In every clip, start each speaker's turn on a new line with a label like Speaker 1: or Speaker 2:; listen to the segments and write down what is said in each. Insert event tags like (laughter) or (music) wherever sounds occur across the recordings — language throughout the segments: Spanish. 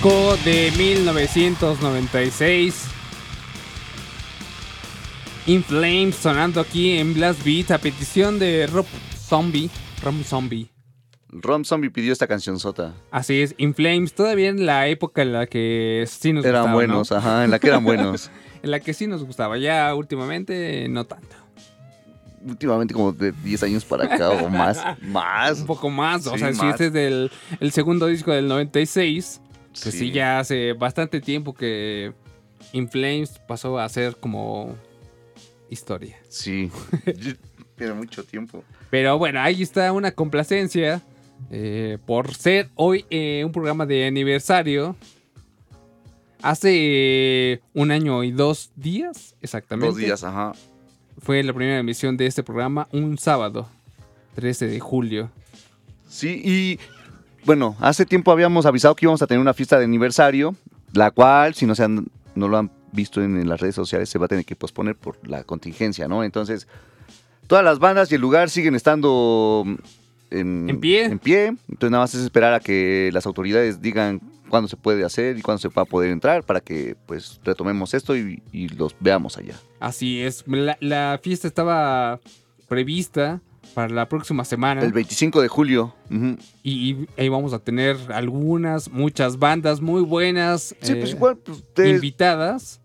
Speaker 1: Disco de 1996. In Flames sonando aquí en Blast Beat a petición de Rob Zombie. Rob Zombie.
Speaker 2: Rom Zombie pidió esta canción sota.
Speaker 1: Así es, In Flames, todavía en la época en la que sí nos
Speaker 2: Eran
Speaker 1: gustaba, ¿no?
Speaker 2: buenos, ajá, en la que eran buenos. (laughs)
Speaker 1: En la que sí nos gustaba, ya últimamente no tanto.
Speaker 2: Últimamente como de 10 años para acá o más. (laughs) Más.
Speaker 1: Un poco más, o sea, si este es del el segundo disco del 96, que sí.
Speaker 2: Sí.
Speaker 1: ya hace bastante tiempo que In Flames pasó a ser como historia.
Speaker 2: Sí. (laughs) Tiene mucho tiempo.
Speaker 1: Pero bueno, ahí está una complacencia eh, por ser hoy eh, un programa de aniversario. Hace eh, un año y dos días, exactamente.
Speaker 2: Dos días, ajá.
Speaker 1: Fue la primera emisión de este programa, un sábado, 13 de julio.
Speaker 2: Sí, y bueno, hace tiempo habíamos avisado que íbamos a tener una fiesta de aniversario, la cual, si no, se han- no lo han visto en, en las redes sociales, se va a tener que posponer por la contingencia, ¿no? Entonces, todas las bandas y el lugar siguen estando en,
Speaker 1: En pie.
Speaker 2: En pie. Entonces, nada más es esperar a que las autoridades digan cuándo se puede hacer y cuándo se va a poder entrar para que, pues, retomemos esto y, y los veamos allá.
Speaker 1: Así es, la, la fiesta estaba prevista para la próxima semana.
Speaker 2: El 25 de julio.
Speaker 1: y, y ahí vamos a tener algunas, muchas bandas muy buenas.
Speaker 2: Sí,
Speaker 1: eh,
Speaker 2: pues igual, pues,
Speaker 1: invitadas.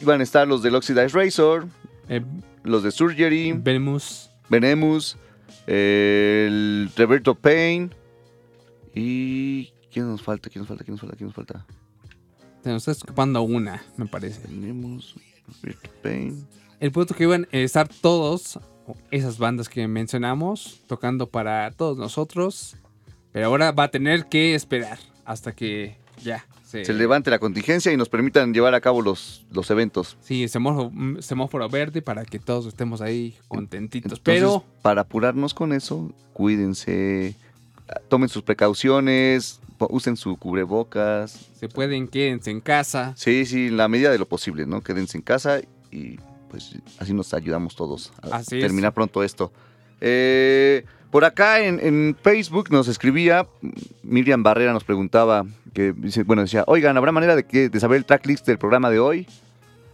Speaker 2: iban a estar los del Oxidized Razor,
Speaker 1: Eh,
Speaker 2: los de Surgery,
Speaker 1: Venmus.
Speaker 2: Venemus, el Roberto Payne y... ¿Quién nos falta? ¿Quién nos falta? ¿Quién nos falta? ¿Quién nos falta?
Speaker 1: Se nos está escapando una, me parece.
Speaker 2: Venemus, Roberto Payne.
Speaker 1: El punto que iban a estar todos, esas bandas que mencionamos, tocando para todos nosotros. Pero ahora va a tener que esperar hasta que ya se,
Speaker 2: Se levante la contingencia y nos permitan llevar a cabo los, los eventos.
Speaker 1: Sí, semáforo, semáforo verde para que todos estemos ahí contentitos.
Speaker 2: Entonces,
Speaker 1: pero
Speaker 2: para apurarnos con eso, cuídense, tomen sus precauciones, usen su cubrebocas.
Speaker 1: se pueden, quédense en casa.
Speaker 2: Sí, sí, en la medida de lo posible, ¿no? Quédense en casa y pues así nos ayudamos todos a
Speaker 1: Así es.
Speaker 2: terminar pronto esto. Eh, por acá en, en Facebook nos escribía, Miriam Barrera nos preguntaba, que bueno, decía, oigan, ¿habrá manera de, que, de saber el tracklist del programa de hoy?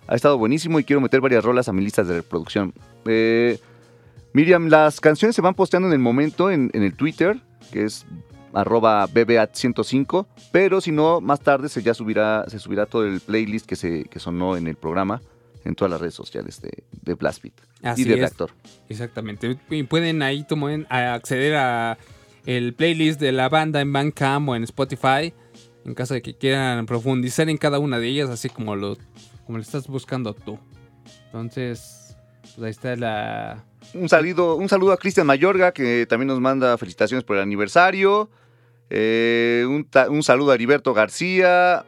Speaker 2: Ha estado buenísimo y quiero meter varias rolas a mi listas de reproducción. Eh, Miriam, las canciones se van posteando en el momento en, en el Twitter, que es arroba bbat105, pero si no, más tarde se ya subirá, se subirá todo el playlist que, se, que sonó en el programa en todas las redes sociales de, de Blast Beat
Speaker 1: Así
Speaker 2: y de. Reactor.
Speaker 1: Exactamente. Y pueden ahí tomen, acceder a el playlist de la banda en Bandcamp o en Spotify. En caso de que quieran profundizar en cada una de ellas, así como lo, como lo estás buscando tú. Entonces, pues ahí está la.
Speaker 2: Un saludo, un saludo a Cristian Mayorga, que también nos manda felicitaciones por el aniversario. Eh, un, un saludo a Heriberto García.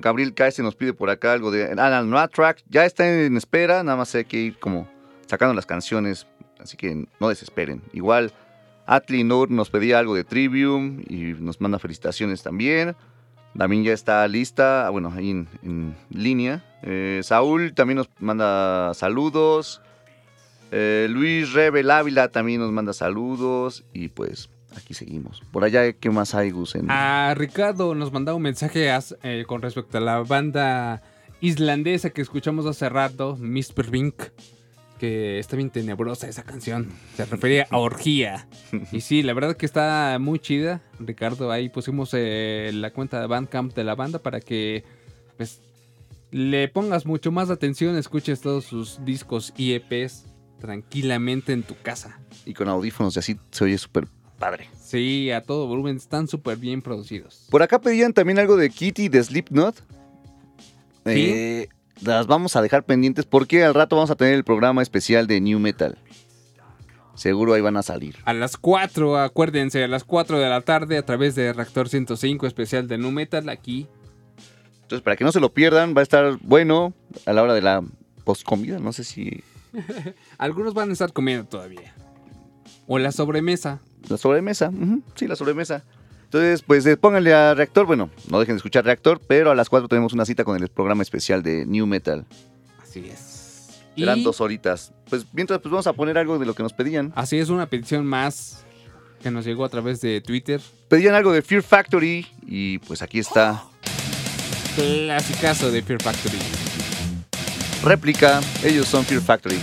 Speaker 2: Gabriel Caese nos pide por acá algo de Alan Track. Ya está en espera, nada más hay que ir como sacando las canciones, así que no desesperen. Igual, Atli Nur nos pedía algo de Trivium y nos manda felicitaciones también. También ya está lista, ah, bueno, ahí en, en línea. Eh, Saúl también nos manda saludos. Eh, Luis Rebel Ávila también nos manda saludos. Y pues aquí seguimos. Por allá, ¿qué más hay, Gus? En-
Speaker 1: A Ricardo nos mandaba un mensaje eh, con respecto a la banda islandesa que escuchamos hace rato, Mr. Vink. Que está bien tenebrosa esa canción. Se refería a orgía. (laughs) Y sí, la verdad que está muy chida. Ricardo, ahí pusimos eh, la cuenta de Bandcamp de la banda para que pues, le pongas mucho más atención, escuches todos sus discos y EPs tranquilamente en tu casa.
Speaker 2: Y con audífonos y así se oye súper padre.
Speaker 1: Sí, a todo volumen, están súper bien producidos.
Speaker 2: Por acá pedían también algo de Kitty de Slipknot. Eh, las vamos a dejar pendientes porque al rato vamos a tener el programa especial de New Metal. Seguro ahí van a salir.
Speaker 1: A las 4, acuérdense, a las 4 de la tarde a través de Reactor 105 especial de Nu Metal aquí.
Speaker 2: Entonces, para que no se lo pierdan, va a estar bueno a la hora de la postcomida. No sé si (laughs)
Speaker 1: Algunos van a estar comiendo todavía. O la sobremesa.
Speaker 2: La sobremesa, ujú, sí, la sobremesa. Entonces, pues eh, pónganle a Reactor, bueno, no dejen de escuchar Reactor, pero a las 4 tenemos una cita con el programa especial de New Metal.
Speaker 1: Así es.
Speaker 2: Serán
Speaker 1: Y
Speaker 2: dos horitas. Pues mientras, pues vamos a poner algo de lo que nos pedían.
Speaker 1: así es una petición más que nos llegó a través de Twitter.
Speaker 2: Pedían algo de Fear Factory y pues aquí está.
Speaker 1: Clasicazo de Fear Factory.
Speaker 2: Réplica, ellos son Fear Factory.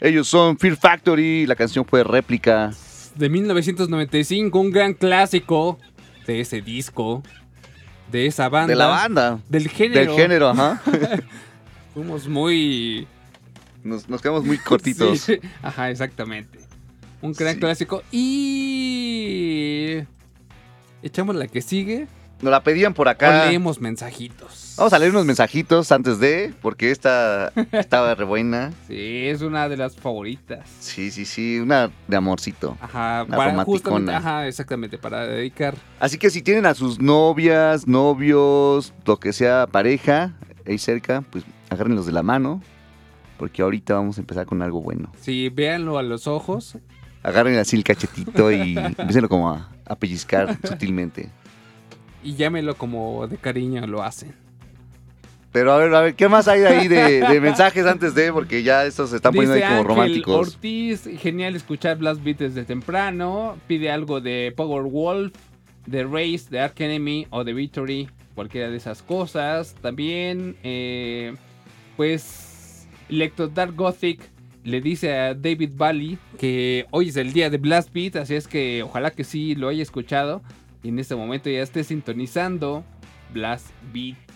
Speaker 2: Ellos son Fear Factory. La canción fue réplica.
Speaker 1: De 1995, un gran clásico de ese disco, de esa banda.
Speaker 2: De la banda.
Speaker 1: Del género.
Speaker 2: Del género, ajá. (laughs)
Speaker 1: Fuimos muy...
Speaker 2: Nos, nos quedamos muy cortitos. (laughs)
Speaker 1: Sí, Ajá, exactamente. Un gran
Speaker 2: Sí.
Speaker 1: clásico. Y... Echamos la que sigue.
Speaker 2: Nos la pedían por
Speaker 1: O
Speaker 2: acá.
Speaker 1: leemos mensajitos.
Speaker 2: Vamos a leer unos mensajitos antes de, porque esta (laughs) estaba re buena.
Speaker 1: Sí, es una de las favoritas.
Speaker 2: Sí, sí, sí, una de amorcito.
Speaker 1: Ajá,
Speaker 2: Una
Speaker 1: para justamente, ajá, exactamente, para dedicar.
Speaker 2: Así que si tienen a sus novias, novios, lo que sea, pareja, ahí cerca, pues agárrenlos de la mano, porque ahorita vamos a empezar con algo bueno.
Speaker 1: Sí, véanlo a los ojos.
Speaker 2: Agarren así el cachetito y (laughs) empiecenlo como a, a pellizcar sutilmente.
Speaker 1: Y llámelo como de cariño lo hacen.
Speaker 2: Pero a ver, a ver, ¿qué más hay de ahí de, de (laughs) mensajes antes de? Porque ya estos se están poniendo ahí como
Speaker 1: Ángel
Speaker 2: románticos.
Speaker 1: Ortiz, genial escuchar Blast Beat desde temprano. Pide algo de Power Wolf, de Race, de Ark Enemy o de Victory. Cualquiera de esas cosas. También, eh, pues, Lecto Dark Gothic le dice a David Valley que hoy es el día de Blast Beat. Así es que ojalá que sí lo haya escuchado. Y en este momento ya esté sintonizando Blast Beat.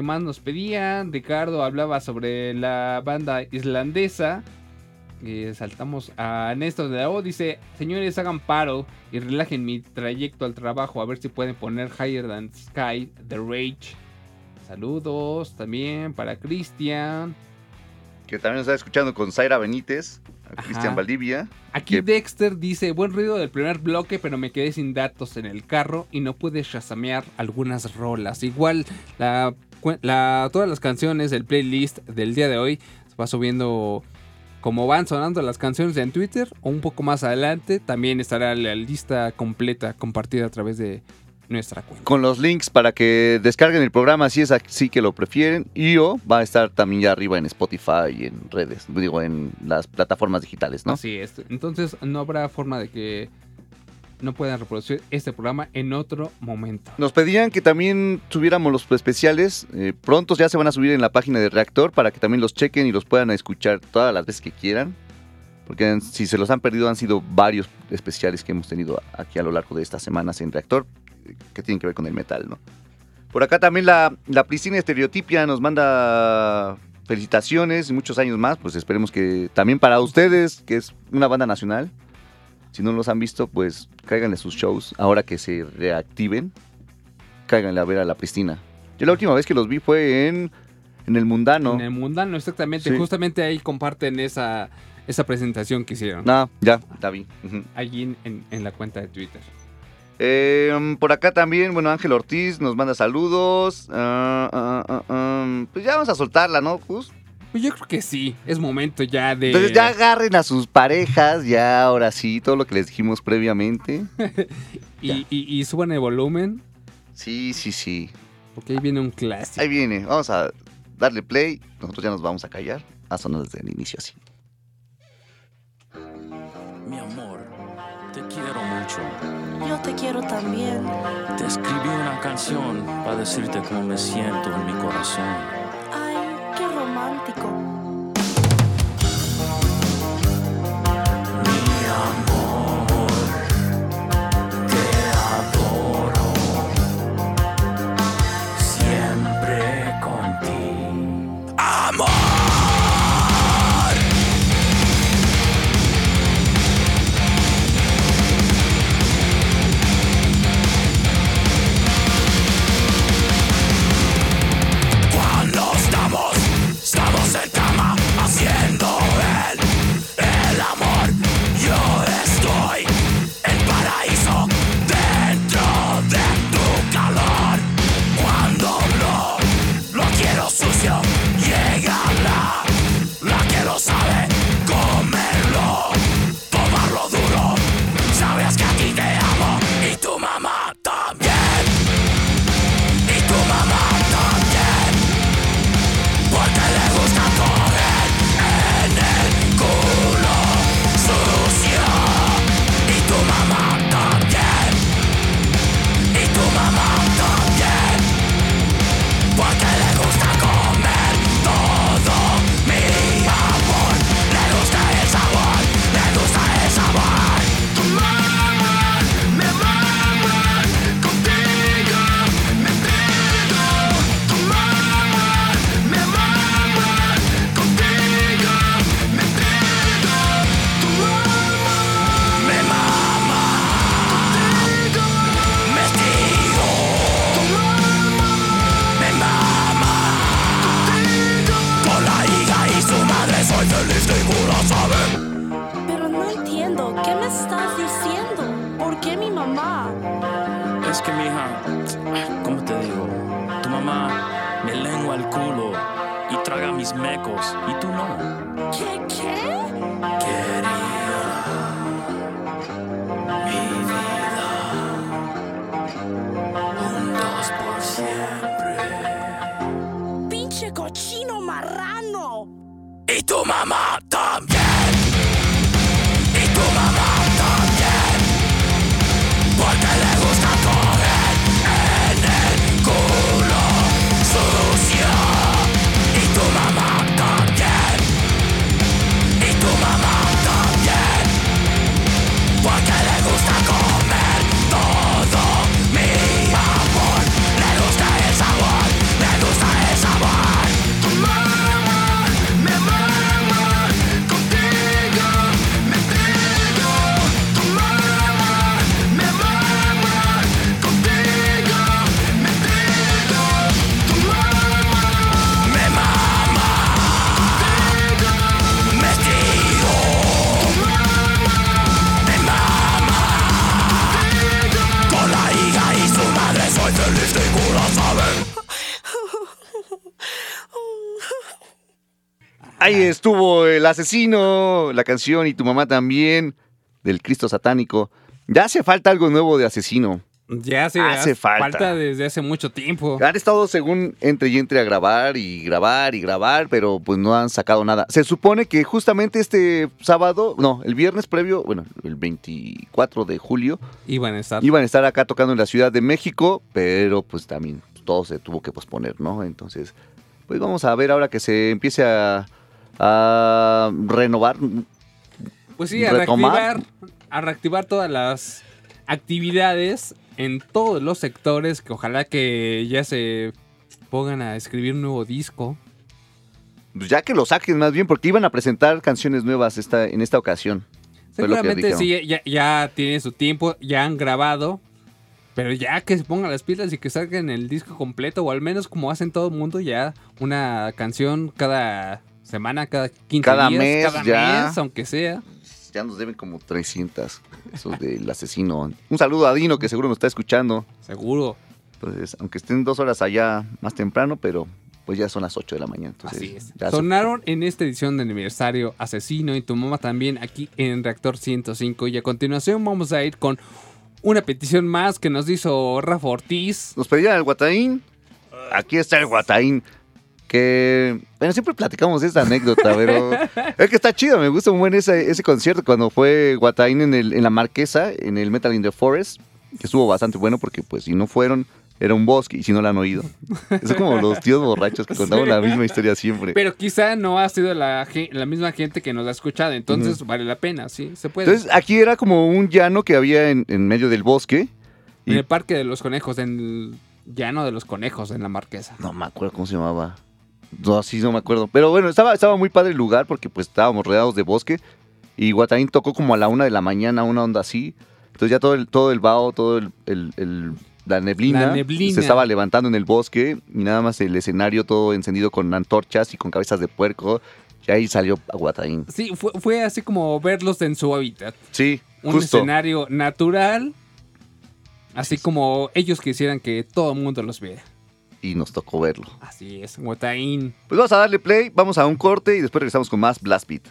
Speaker 1: ¿Qué más nos pedían? Ricardo hablaba sobre la banda islandesa. Eh, saltamos a Néstor de la O. Dice: Señores, hagan paro y relajen mi trayecto al trabajo. A ver si pueden poner Higher Than Sky The Rage. Saludos también para Cristian.
Speaker 2: Que también nos está escuchando con Zaira Benítez. Cristian Valdivia.
Speaker 1: Aquí
Speaker 2: Que-
Speaker 1: Dexter dice: Buen ruido del primer bloque, pero me quedé sin datos en el carro y no pude shazamear algunas rolas. Igual, la, la- todas las canciones del playlist del día de hoy se va subiendo como van sonando las canciones en Twitter o un poco más adelante. También estará la lista completa compartida a través de nuestra cuenta.
Speaker 2: Con los links para que descarguen el programa si es así que lo prefieren. Y o va a estar también ya arriba en Spotify y en redes, digo, en las plataformas digitales, ¿no?
Speaker 1: Así es. Entonces, no habrá forma de que no puedan reproducir este programa en otro momento.
Speaker 2: Nos pedían que también subiéramos los especiales. eh, prontos ya se van a subir en la página de Reactor para que también los chequen y los puedan escuchar todas las veces que quieran. Porque si se los han perdido han sido varios especiales que hemos tenido aquí a lo largo de estas semanas en Reactor eh, que tienen que ver con el metal, ¿no? Por acá también la, la Estereotipia nos manda felicitaciones y muchos años más. Pues esperemos que también para ustedes, que es una banda nacional, si no los han visto, pues cáiganle sus shows ahora que se reactiven cáiganle a ver a la Pristina. Yo la última vez que los vi fue en, en el Mundano.
Speaker 1: En el mundano, exactamente.
Speaker 2: Sí.
Speaker 1: Justamente ahí comparten esa, esa presentación que hicieron.
Speaker 2: Ah, ya, bien. Ujú.
Speaker 1: Allí en, en- en la cuenta de Twitter.
Speaker 2: Eh, por acá también, bueno, Ángel Ortiz nos manda saludos. Ah, ah, ah, pues ya vamos a soltarla, ¿no, Jus?
Speaker 1: Pues yo creo que sí. Es momento ya de.
Speaker 2: Entonces ya agarren a sus parejas, ya ahora sí, todo lo que les dijimos previamente. (laughs)
Speaker 1: y, y- y suban el volumen.
Speaker 2: Sí, sí, sí.
Speaker 1: Porque ahí viene un clásico.
Speaker 2: Ahí viene, vamos a darle play. Nosotros ya nos vamos a callar. A sonar desde el inicio así.
Speaker 3: Mi amor, te quiero mucho.
Speaker 4: Yo te quiero también.
Speaker 3: Te escribí una canción para decirte cómo me siento en mi corazón.
Speaker 4: Qué lo
Speaker 3: sabes. Pero no entiendo, ¿qué me estás diciendo?
Speaker 4: ¿Por qué mi mamá?
Speaker 3: Es que, mija, ¿cómo te digo? Tu mamá me lengua el culo y traga mis mecos, y tú no.
Speaker 4: ¿Qué, qué?
Speaker 3: Quería mi vida, un juntos por siempre.
Speaker 4: Pinche cochino marrano.
Speaker 3: ¿Y tu mamá?
Speaker 2: Ahí estuvo el asesino, la canción y tu mamá también, del Cristo satánico. Ya hace falta algo nuevo de asesino.
Speaker 1: Ya hace,
Speaker 2: Hace falta.
Speaker 1: desde hace mucho tiempo.
Speaker 2: Han estado según entre y entre a grabar y grabar y grabar, pero pues no han sacado nada. Se supone que justamente este sábado, no, el viernes previo, bueno, el 24 de julio,
Speaker 1: Iban a estar.
Speaker 2: iban a estar acá tocando en la Ciudad de México, pero pues también todo se tuvo que posponer, ¿no? Entonces, pues vamos a ver ahora que se empiece a, a renovar.
Speaker 1: Pues sí, a
Speaker 2: retomar.
Speaker 1: reactivar, a reactivar todas las actividades en todos los sectores que ojalá que ya se pongan a escribir un nuevo disco.
Speaker 2: Pues ya que lo saquen más bien, porque iban a presentar canciones nuevas esta, en esta ocasión.
Speaker 1: Seguramente sí, ya, ya tienen su tiempo, ya han grabado, pero ya que se pongan las pilas y que salgan el disco completo, o al menos como hacen todo el mundo, ya una canción cada semana, cada 15
Speaker 2: Cada
Speaker 1: días,
Speaker 2: mes,
Speaker 1: cada
Speaker 2: ya.
Speaker 1: mes, aunque sea.
Speaker 2: Ya nos deben como 300, esos del asesino. Un saludo a Dino, que seguro nos está escuchando.
Speaker 1: Seguro.
Speaker 2: Entonces, aunque estén dos horas allá más temprano, pero pues ya son las 8 de la mañana. Entonces,
Speaker 1: Así es.
Speaker 2: ya se-
Speaker 1: Sonaron en esta edición de aniversario Asesino y tu mamá también aquí en Reactor 105. Y a continuación vamos a ir con una petición más que nos hizo Rafa Ortiz.
Speaker 2: Nos pedían el Guataín. Aquí está el Guataín. Que, bueno, siempre platicamos esta anécdota, pero es que está chido. Me gusta muy buen ese, ese concierto cuando fue Guataín en, el, en la Marquesa, en el Metal in the Forest, que estuvo bastante bueno porque, pues, si no fueron, era un bosque y si no la han oído. Es como los tíos borrachos que (laughs) contaban la misma historia siempre.
Speaker 1: Pero quizá no ha sido la, la misma gente que nos ha escuchado. Entonces vale la pena, sí, se puede.
Speaker 2: Entonces, aquí era como un llano que había en, en medio del bosque.
Speaker 1: en el Parque de los Conejos, en el llano de los conejos, en la Marquesa.
Speaker 2: no me acuerdo cómo se llamaba. No, sí, no me acuerdo. Pero bueno, estaba, estaba muy padre el lugar porque pues estábamos rodeados de bosque. Y Guataín tocó como a la una de la mañana, una onda así. Entonces ya todo el, todo el vaho, todo el, el- el- la, neblina
Speaker 1: La neblina.
Speaker 2: se estaba levantando en el bosque. Y nada más el escenario todo encendido con antorchas y con cabezas de puerco. Y ahí salió a Guataín.
Speaker 1: Sí, fue, fue así como verlos en su hábitat.
Speaker 2: Sí,
Speaker 1: Un
Speaker 2: justo.
Speaker 1: escenario natural. Así como ellos quisieran que todo el mundo los viera.
Speaker 2: Y nos tocó verlo.
Speaker 1: Así es, Guataín.
Speaker 2: Pues vamos a darle play, vamos a un corte y después regresamos con más Blast Beat.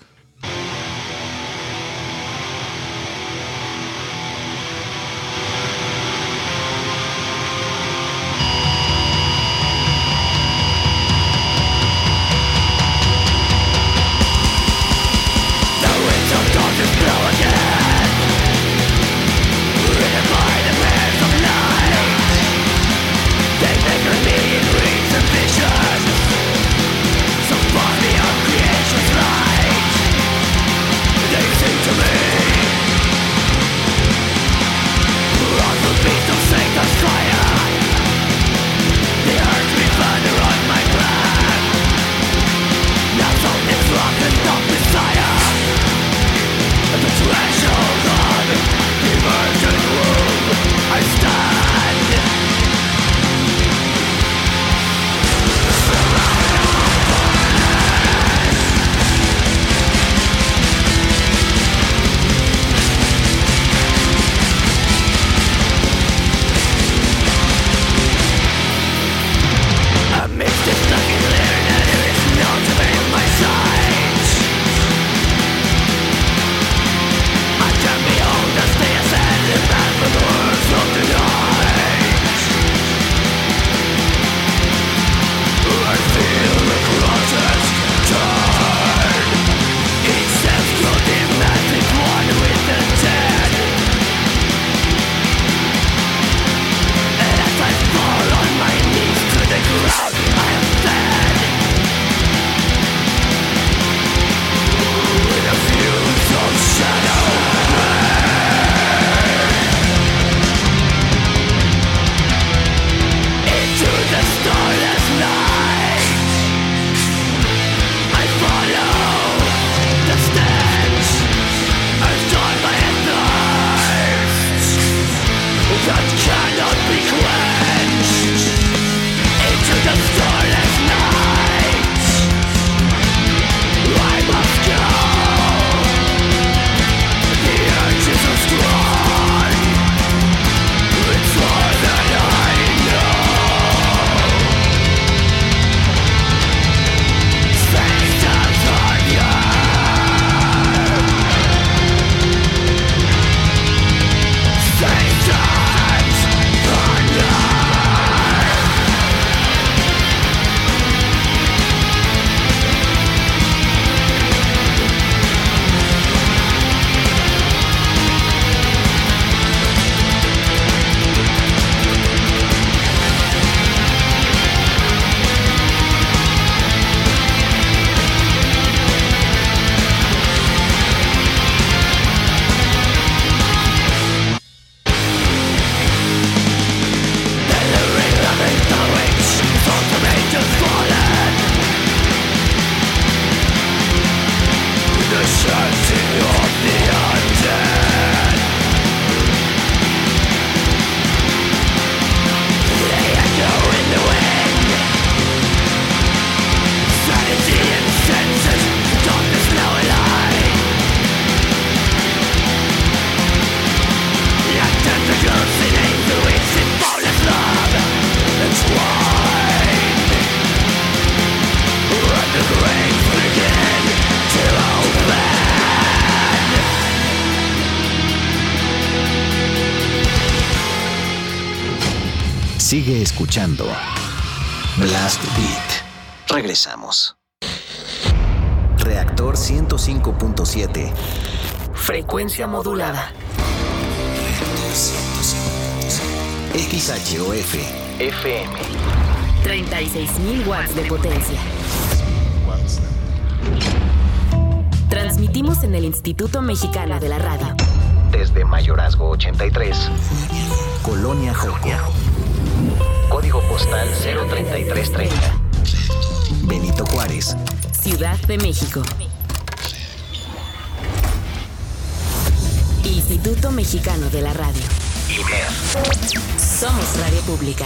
Speaker 5: Escuchando Blast Beat. Regresamos. Reactor 105.7.
Speaker 6: Frecuencia modulada.
Speaker 5: XHOF. FM.
Speaker 6: 36.000 watts de potencia. Transmitimos en el Instituto Mexicano de la Radio.
Speaker 5: Desde Mayorazgo 83. Colonia Joco. Código postal 03330. Benito Juárez.
Speaker 6: Ciudad de México. Instituto Mexicano de la Radio. Somos Radio Pública.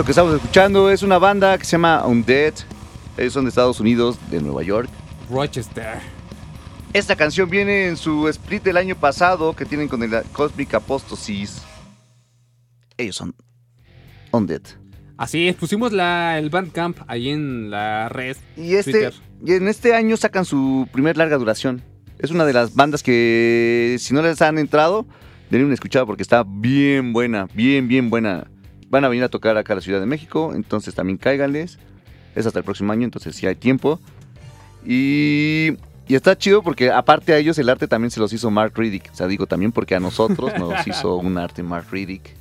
Speaker 2: Esto que estamos escuchando es una banda que se llama Undead. Ellos son de Estados Unidos, de Nueva York.
Speaker 1: Rochester.
Speaker 2: Esta canción viene en su split del año pasado que tienen con el Cosmic Apostasis. Ellos son Undead.
Speaker 1: Así es, pusimos la, el Bandcamp ahí en la red.
Speaker 2: Y, este,
Speaker 1: Twitter.
Speaker 2: y en este año sacan su primer larga duración. Es una de las bandas que, si no les han entrado, denle una escuchada porque está bien buena, bien, bien buena. Van a venir a tocar acá a la Ciudad de México, entonces también cáiganles. Es hasta el próximo año, entonces sí hay tiempo. Y, y está chido porque aparte a ellos el arte también se los hizo Mark Riddick. O sea, digo también porque a nosotros nos hizo (laughs) un arte Mark Riddick.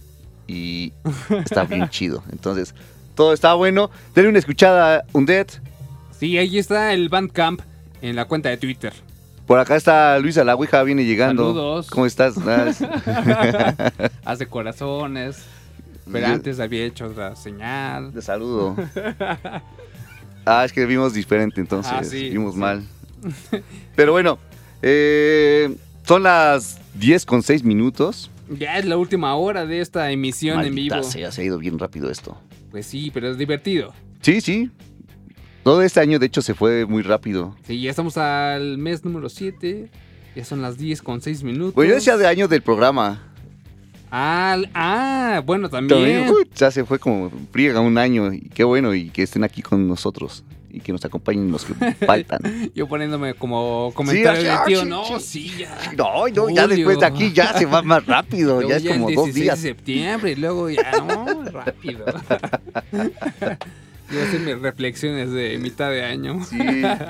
Speaker 2: Y está bien chido. Entonces, todo está bueno. Denle una escuchada a Undead.
Speaker 1: Sí, ahí está el Bandcamp en la cuenta de Twitter.
Speaker 2: Por acá está Luisa La Ouija, viene llegando.
Speaker 1: Saludos.
Speaker 2: ¿Cómo estás? (laughs)
Speaker 1: Hace corazones. Pero
Speaker 2: Yo-
Speaker 1: antes había hecho otra señal.
Speaker 2: Te saludo. (laughs) Ah, es que vimos diferente entonces.
Speaker 1: Ah, sí,
Speaker 2: vimos
Speaker 1: sí.
Speaker 2: mal. (laughs) Pero bueno, eh, son las 10 con 6 minutos.
Speaker 1: Ya es la última hora de esta emisión en vivo.
Speaker 2: sea, se ha ido bien rápido esto.
Speaker 1: Pues sí, pero es divertido.
Speaker 2: Sí, sí. Todo este año, de hecho, se fue muy rápido.
Speaker 1: Sí, ya estamos al mes número 7. Ya son las 10 con 6 minutos.
Speaker 2: Pues yo decía de año del programa.
Speaker 1: Ah, ah, bueno, también.
Speaker 2: También, ya se fue como friega un año. Y qué bueno, y que estén aquí con nosotros. Y que nos acompañen los que (laughs) faltan.
Speaker 1: Yo poniéndome como comentario
Speaker 2: Sí,
Speaker 1: de
Speaker 2: ah,
Speaker 1: tío,
Speaker 2: sí,
Speaker 1: no,
Speaker 2: sí.
Speaker 1: ya.
Speaker 2: No, no, ya después de aquí ya se va más rápido. Ya es como
Speaker 1: el
Speaker 2: dos
Speaker 1: 16
Speaker 2: días.
Speaker 1: de septiembre y luego ya, no, rápido. (laughs) Yo hacer mis reflexiones de mitad de año.
Speaker 2: Sí,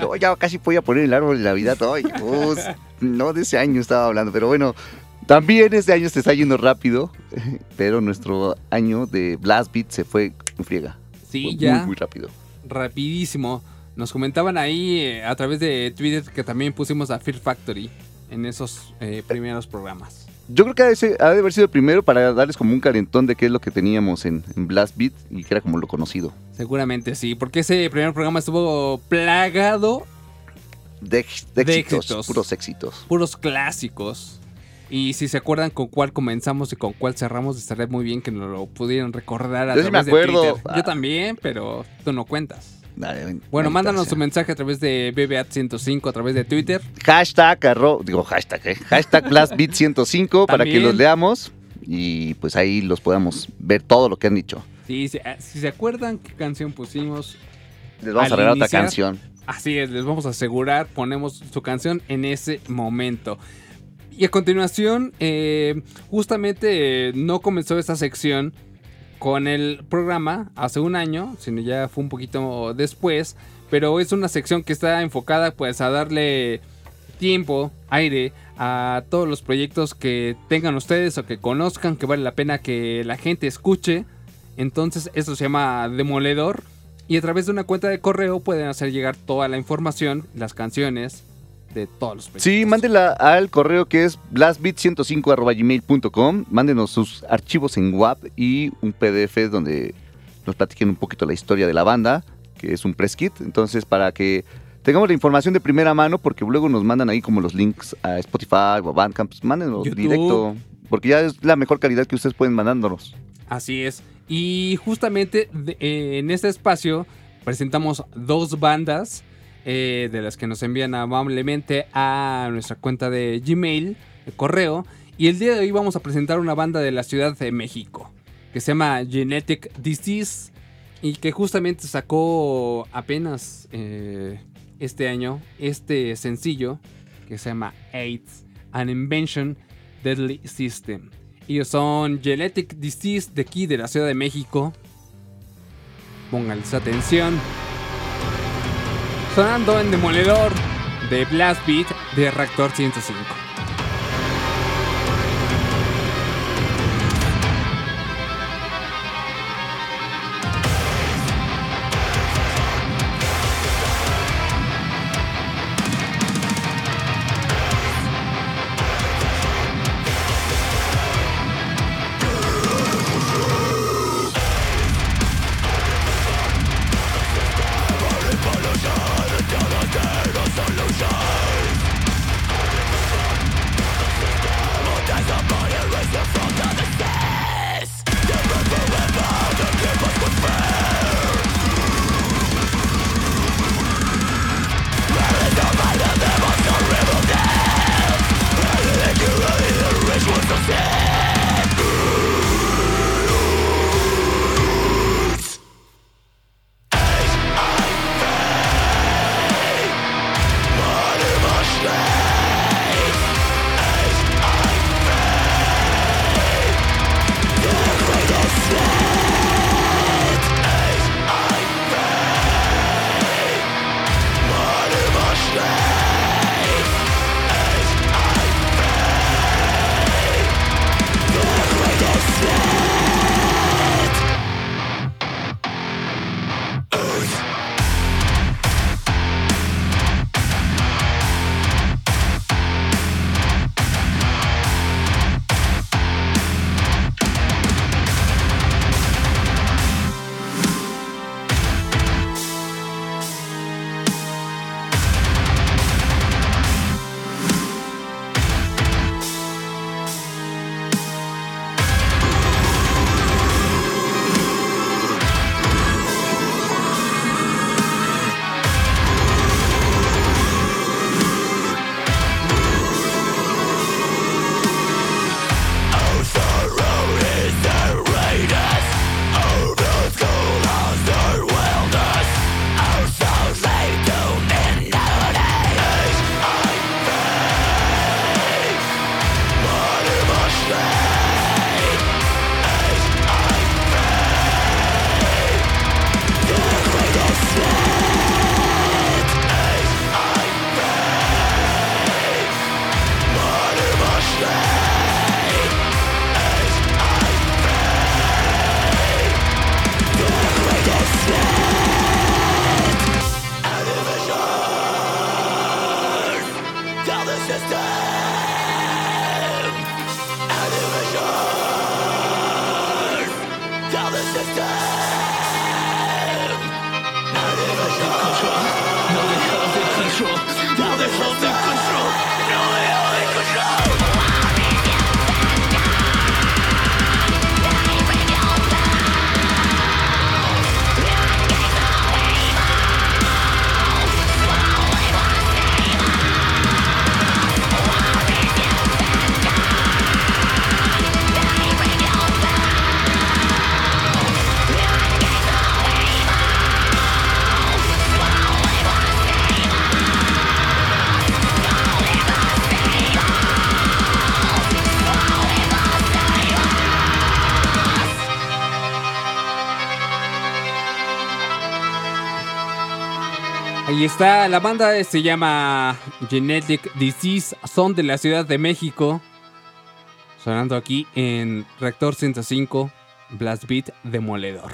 Speaker 2: no, ya casi voy a poner el árbol de Navidad hoy. Pues, no de ese año estaba hablando, pero bueno, también este año se está yendo rápido, (laughs) pero nuestro año de Blast Beat se fue en friega.
Speaker 1: Sí,
Speaker 2: Fue
Speaker 1: ya.
Speaker 2: Muy, muy rápido.
Speaker 1: rapidísimo. Nos comentaban ahí eh, a través de Twitter que también pusimos a Fear Factory en esos eh, primeros programas.
Speaker 2: Yo creo que ha de, ser- ha de haber sido el primero para darles como un calentón de qué es lo que teníamos en, en Blast Beat y que era como lo conocido.
Speaker 1: Seguramente sí, porque ese primer programa estuvo plagado,
Speaker 2: De, de
Speaker 1: De
Speaker 2: éxitos,
Speaker 1: éxitos.
Speaker 2: puros éxitos.
Speaker 1: puros clásicos. Y si se acuerdan con cuál comenzamos y con cuál cerramos, estaría muy bien que nos lo pudieran recordar a
Speaker 2: Yo sí me
Speaker 1: través de. Twitter.
Speaker 2: Ah.
Speaker 1: Yo también, pero tú no cuentas.
Speaker 2: Dale,
Speaker 1: Bueno, mándanos tu mensaje a través de BBAT105, a través de Twitter.
Speaker 2: Hashtag, arro- digo hashtag, ¿eh? Hashtag BlastBeat105 (laughs) para que los leamos y pues ahí los podamos ver todo lo que han dicho.
Speaker 1: Sí, si, ah, si se acuerdan qué canción pusimos,
Speaker 2: Les vamos a regalar otra canción.
Speaker 1: así es, les vamos a asegurar, ponemos su canción en ese momento. Y a continuación, eh, justamente eh, no comenzó esta sección con el programa hace un año, sino ya fue un poquito después, pero es una sección que está enfocada pues a darle tiempo, aire a todos los proyectos que tengan ustedes o que conozcan, que vale la pena que la gente escuche. Entonces esto se llama Demoledor y a través de una cuenta de correo pueden hacer llegar toda la información, las canciones de todos los proyectos.
Speaker 2: Sí, mándenla al correo que es blastbeat105.gmail.com. Mándenos sus archivos en WAP y un PDF donde nos platiquen un poquito la historia de la banda, que es un press kit. Entonces, para que tengamos la información de primera mano, porque luego nos mandan ahí como los links a Spotify o a Bandcamp, pues mándenos
Speaker 1: YouTube.
Speaker 2: directo, porque ya es la mejor calidad que ustedes pueden mandándonos.
Speaker 1: Así es. Y justamente de- eh, en este espacio presentamos dos bandas eh, de las que nos envían amablemente a nuestra cuenta de Gmail, de correo. Y el día de hoy vamos a presentar una banda de la Ciudad de México que se llama Genetic Disease y que justamente sacó apenas eh, este año este sencillo que se llama AIDS, An Invention Deadly System. Ellos son Genetic Disease de aquí de la Ciudad de México. Pónganles atención. Sonando en Demoledor de Blast Beat de Reactor 105. just die la banda se llama Genetic Disease, son de la Ciudad de México. Sonando aquí en Reactor 105, Blast Beat Demoledor.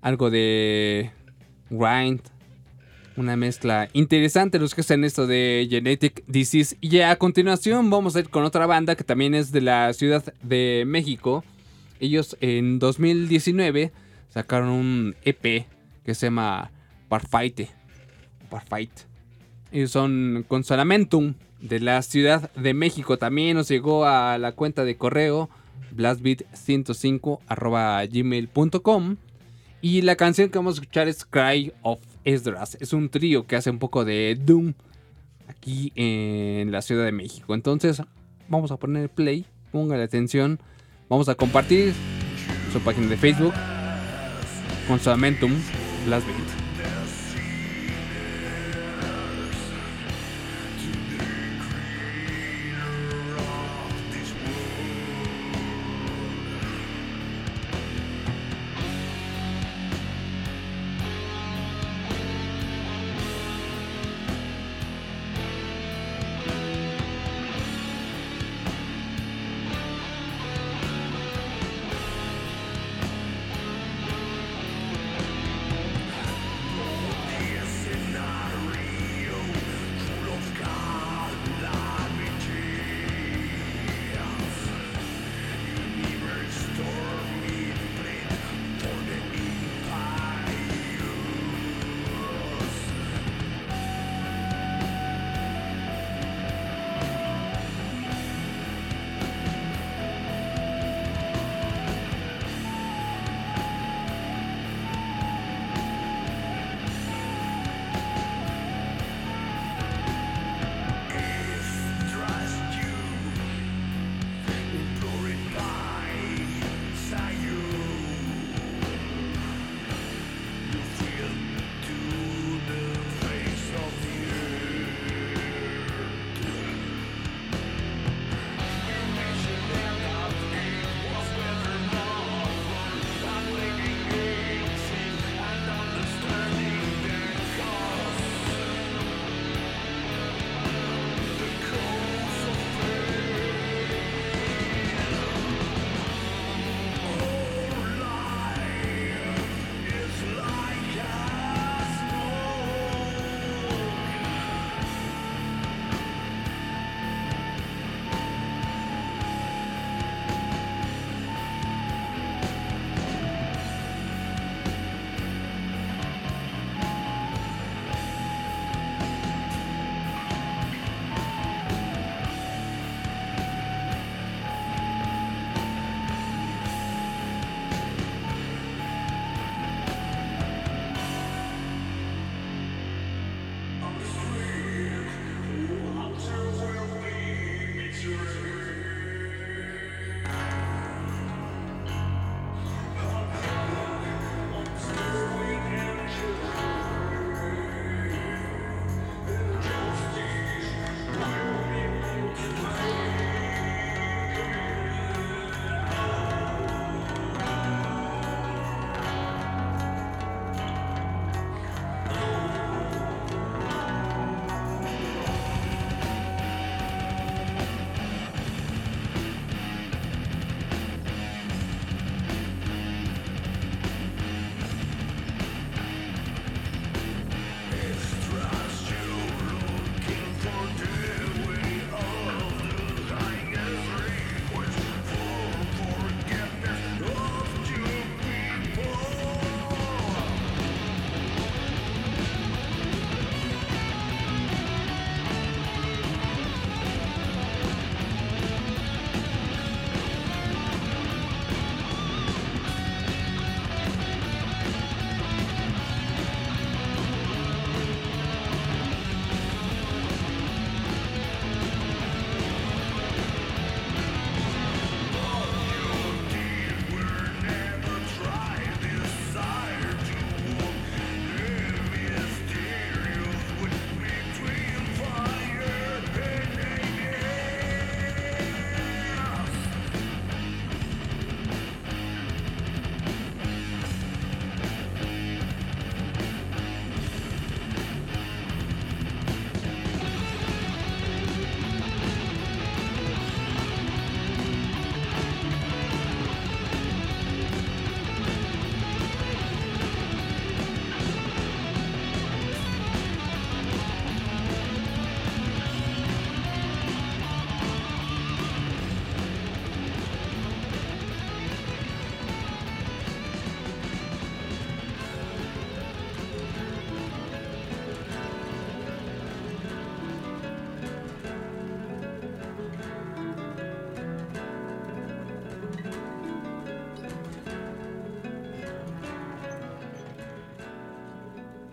Speaker 1: Algo de grind, una mezcla interesante los que hacen esto de Genetic Disease. Y a continuación vamos a ir con otra banda que también es de la Ciudad de México. Ellos en 2019 sacaron un EP que se llama Parfaite. Parfight. Ellos son Consolamentum de la Ciudad de México. También nos llegó a la cuenta de correo blastbeat105 arroba gmail.com. Y la canción que vamos a escuchar es Cry of Esdras. Es un trío que hace un poco de Doom aquí en la Ciudad de México. Entonces, vamos a poner play. Póngale atención. Vamos a compartir su página de Facebook. Consolamentum Blast Beat.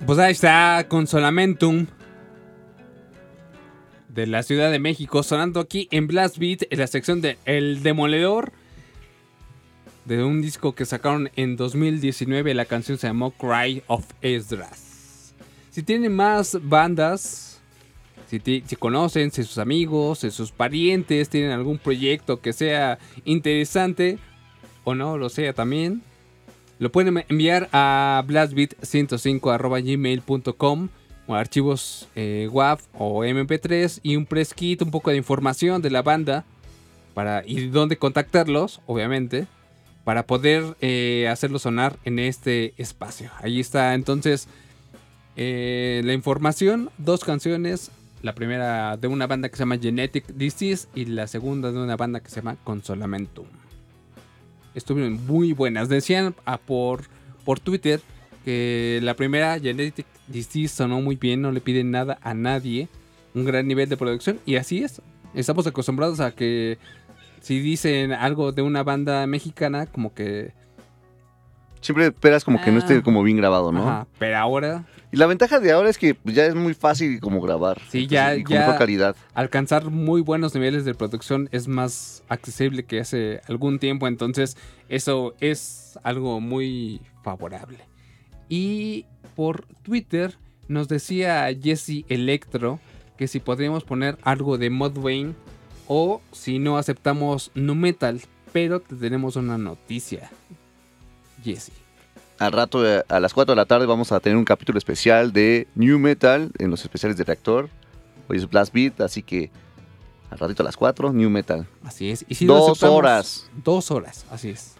Speaker 1: Pues ahí está Consolamentum de la Ciudad de México sonando aquí en Blast Beat en la sección de El Demoledor de un disco que sacaron en 2019. La canción se llamó Cry of Esdras. Si tienen más bandas, si, si conocen, si sus amigos, si sus parientes tienen algún proyecto que sea interesante o no lo sea también, lo pueden enviar a blastbeat105.gmail.com o archivos eh, WAV o MP3 y un press un poco de información de la banda para y dónde contactarlos, obviamente, para poder eh, hacerlo sonar en este espacio. Ahí está entonces eh, la información, dos canciones, la primera de una banda que se llama Genetic Disease y la segunda de una banda que se llama Consolamentum estuvieron muy buenas. Decían ah, por, por Twitter que la primera Genetic Disease sonó muy bien, no le piden nada a nadie. Un gran nivel de producción. Y así es. Estamos acostumbrados a que si dicen algo de una banda mexicana, como que...
Speaker 2: Siempre esperas como que no
Speaker 1: Ah.
Speaker 2: esté como bien grabado, ¿no?
Speaker 1: Ajá, pero ahora
Speaker 2: Y la ventaja de ahora es que pues, ya es muy fácil como grabar.
Speaker 1: Sí, ya-
Speaker 2: y con
Speaker 1: ya-
Speaker 2: mejor calidad.
Speaker 1: alcanzar muy buenos niveles de producción es más accesible que hace algún tiempo, entonces eso es algo muy favorable. Y por Twitter nos decía Jesse Electro que si podríamos poner algo de Mudvayne o si no aceptamos no metal, pero te tenemos una noticia. Jesse.
Speaker 2: Al rato, eh, a las 4 de la tarde, vamos a tener un capítulo especial de New Metal en los especiales de Reactor. Hoy es Blast Beat, así que al ratito a las 4, New Metal.
Speaker 1: Así es. Y si
Speaker 2: Dos horas.
Speaker 1: Dos horas, así es.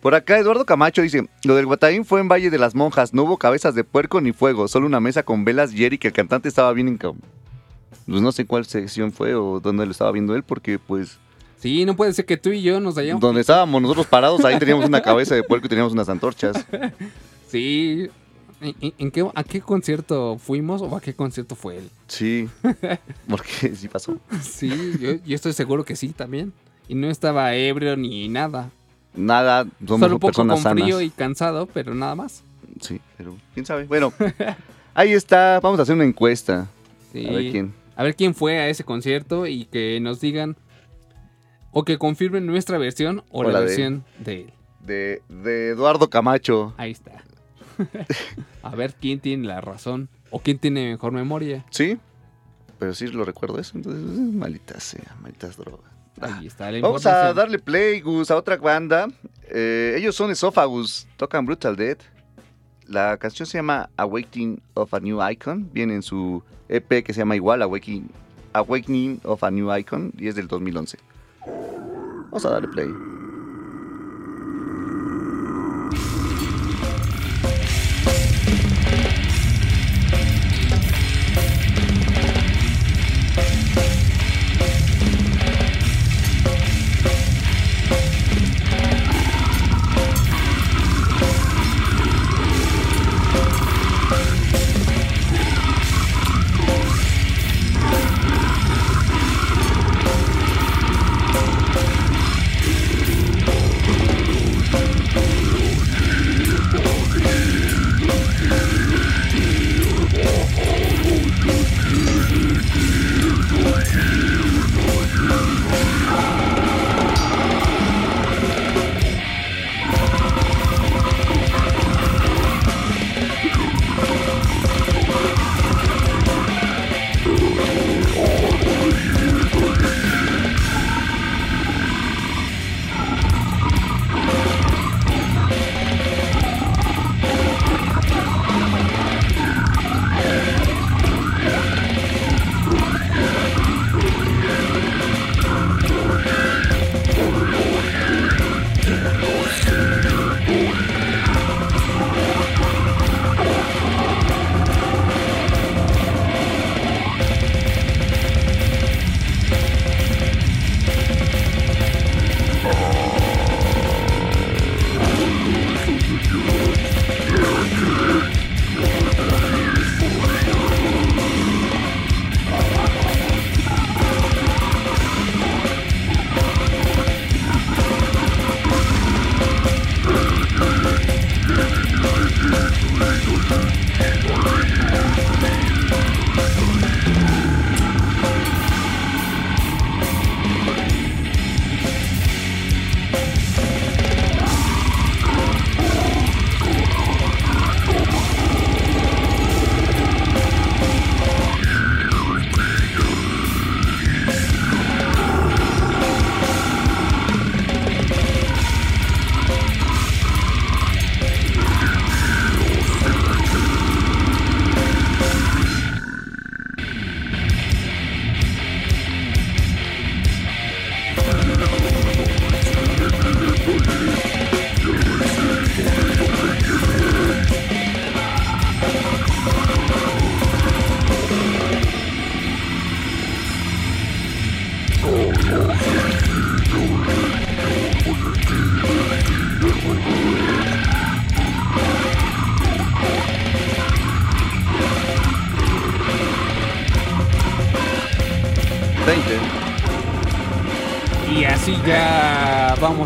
Speaker 2: Por acá Eduardo Camacho dice, lo del Guataín fue en Valle de las Monjas, no hubo cabezas de puerco ni fuego, solo una mesa con velas y Eric, el cantante estaba bien en... Pues no sé cuál sección fue o dónde lo estaba viendo él, porque pues
Speaker 1: Sí, no puede ser que tú y yo nos hayamos
Speaker 2: donde estábamos nosotros parados, ahí teníamos una (laughs) cabeza de puerco y teníamos unas antorchas. (laughs)
Speaker 1: Sí. ¿En, qué, a qué concierto fuimos o a qué concierto fue él?
Speaker 2: Sí, (laughs) porque sí pasó.
Speaker 1: Sí, yo, yo estoy seguro que sí también. Y no estaba ebrio ni nada.
Speaker 2: Nada, somos
Speaker 1: Solo un poco
Speaker 2: personas
Speaker 1: con frío
Speaker 2: sanas.
Speaker 1: y cansado, pero nada más.
Speaker 2: Sí, pero quién sabe. Bueno, ahí está, vamos a hacer una encuesta.
Speaker 1: Sí.
Speaker 2: A ver quién.
Speaker 1: A ver quién fue a ese concierto y que nos digan o que confirmen nuestra versión o,
Speaker 2: O
Speaker 1: la, versión de él.
Speaker 2: De, de Eduardo Camacho.
Speaker 1: Ahí está. (laughs) a ver quién tiene la razón o quién tiene mejor memoria.
Speaker 2: Sí, pero sí lo recuerdo eso, entonces eh, maldita sea, malditas drogas.
Speaker 1: Ahí está la
Speaker 2: Vamos a darle play, Gus, a otra banda. Eh, ellos son Esophagus, tocan Brutal Dead. La canción se llama Awakening of a New Icon. Viene en su EP que se llama igual, Awakening, Awakening of a New Icon, y es del 2011. Vamos a darle play.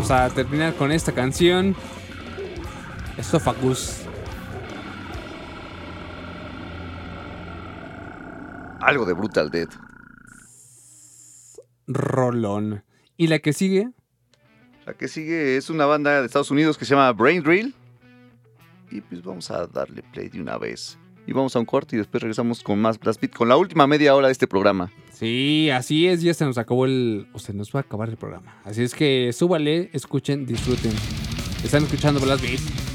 Speaker 7: Vamos a terminar con esta canción. Esophagus.
Speaker 2: Algo de Brutal Dead.
Speaker 7: Rolón. Y la que sigue,
Speaker 2: La que sigue es una banda de Estados Unidos que se llama Brain Drill. Y pues vamos a darle play de una vez. Y vamos a un corte y después regresamos con más Blast Beat, con la última media hora de este programa.
Speaker 7: Sí, así es, ya se nos acabó el. O se nos va a acabar el programa. Así es que súbale, escuchen, disfruten. Están escuchando Blast Beat.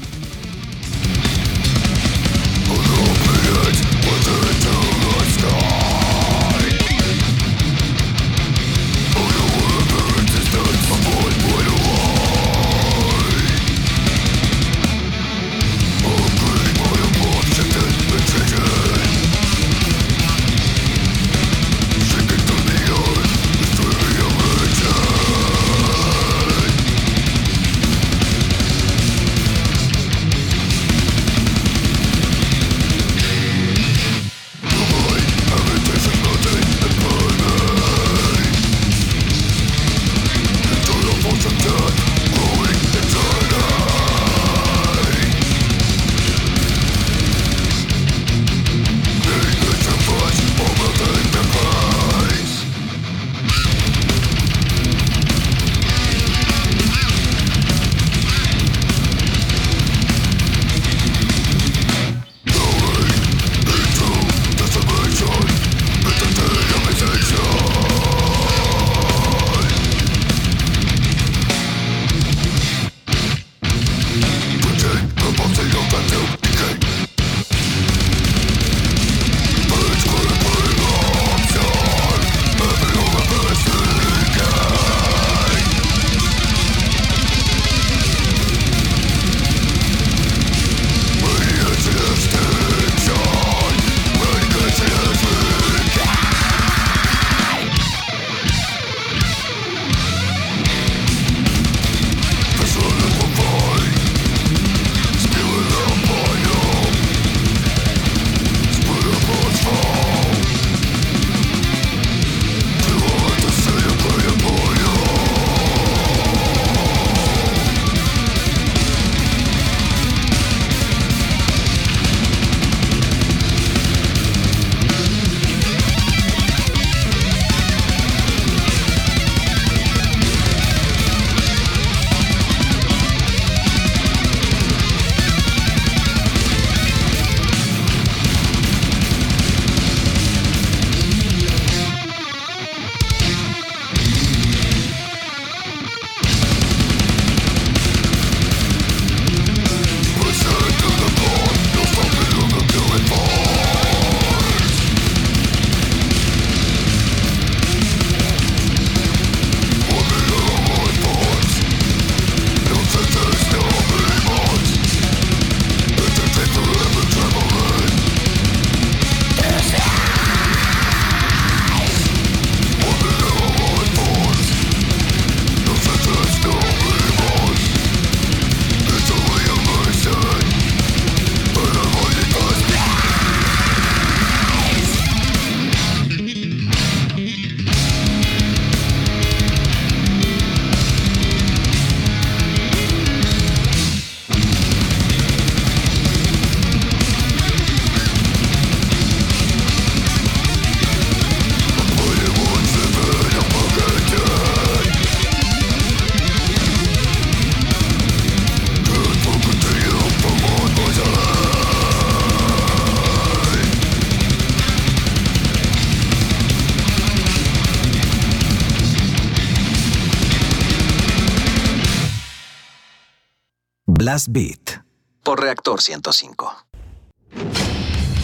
Speaker 5: Blast Beat.
Speaker 8: por Reactor 105.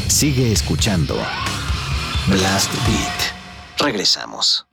Speaker 5: Sigue escuchando Blast Beat.
Speaker 8: Regresamos.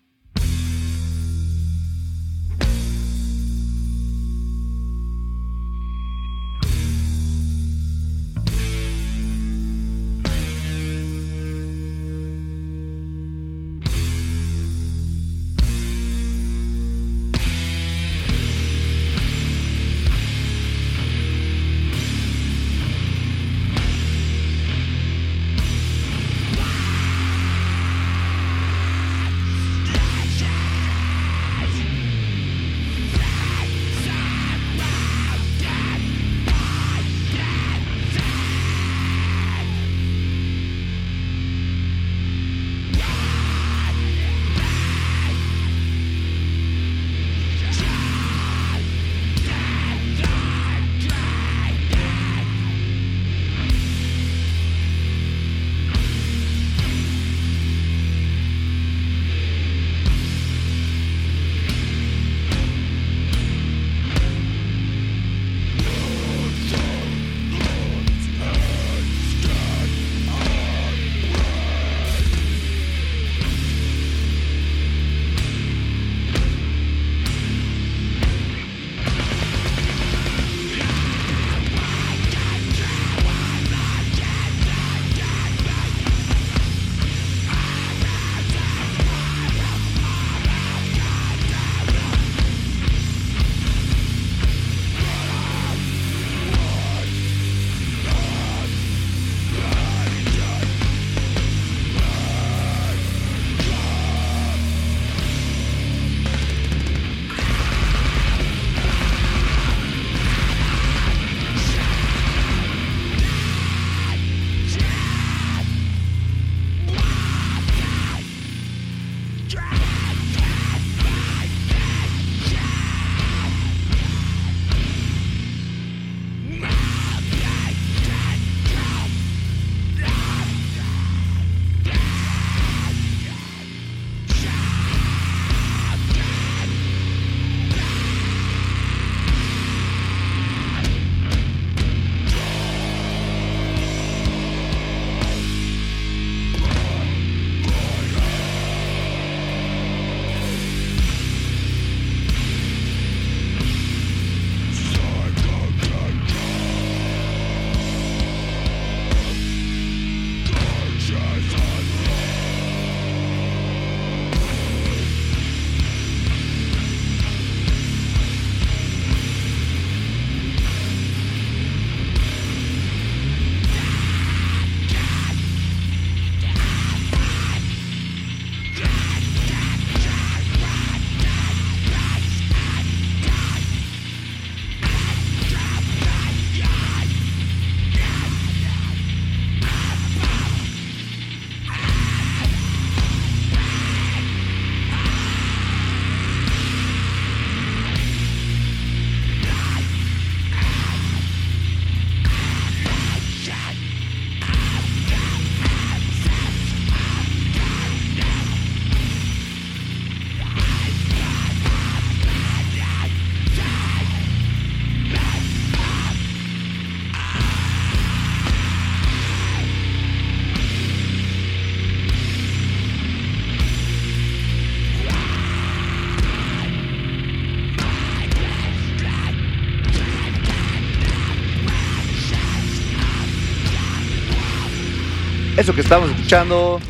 Speaker 2: Eso que estamos escuchando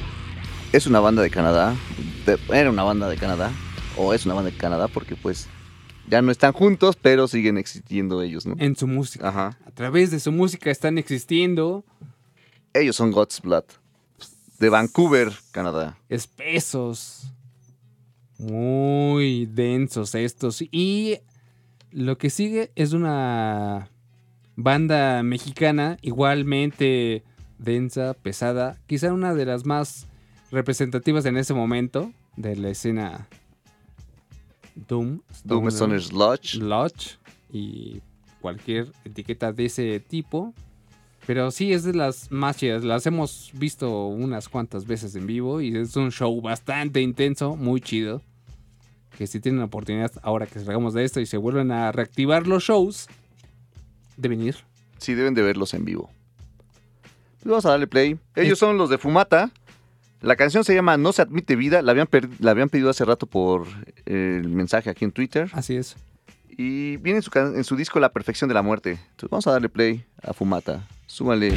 Speaker 2: es una banda de Canadá. De- era una banda de Canadá. O es una banda de Canadá porque pues ya no están juntos, pero siguen existiendo ellos, ¿no?
Speaker 1: En su música.
Speaker 2: Ajá.
Speaker 1: A través de su música están existiendo
Speaker 2: Ellos son God's Blood. De Vancouver, Canadá.
Speaker 1: espesos. Muy densos estos. Y lo que sigue es una banda mexicana igualmente densa, pesada. Quizá una de las más representativas en ese momento de la escena Doom.
Speaker 2: Doom Stoner's Lodge.
Speaker 1: Lodge y cualquier etiqueta de ese tipo. Pero sí, es de las más chidas. Las hemos visto unas cuantas veces en vivo y es un show bastante intenso, muy chido. Que si tienen la oportunidad, ahora que salgamos de esto y se vuelven a reactivar los shows, deben ir.
Speaker 2: Sí, deben de verlos en vivo. Pues vamos a darle play. Ellos son los de Fumata. La canción se llama No se admite vida. La habían, per- la habían pedido hace rato por el mensaje aquí en Twitter.
Speaker 1: Así es.
Speaker 2: Y viene en su, can- en su disco La Perfección de la Muerte. Entonces vamos a darle play a Fumata. Súmale.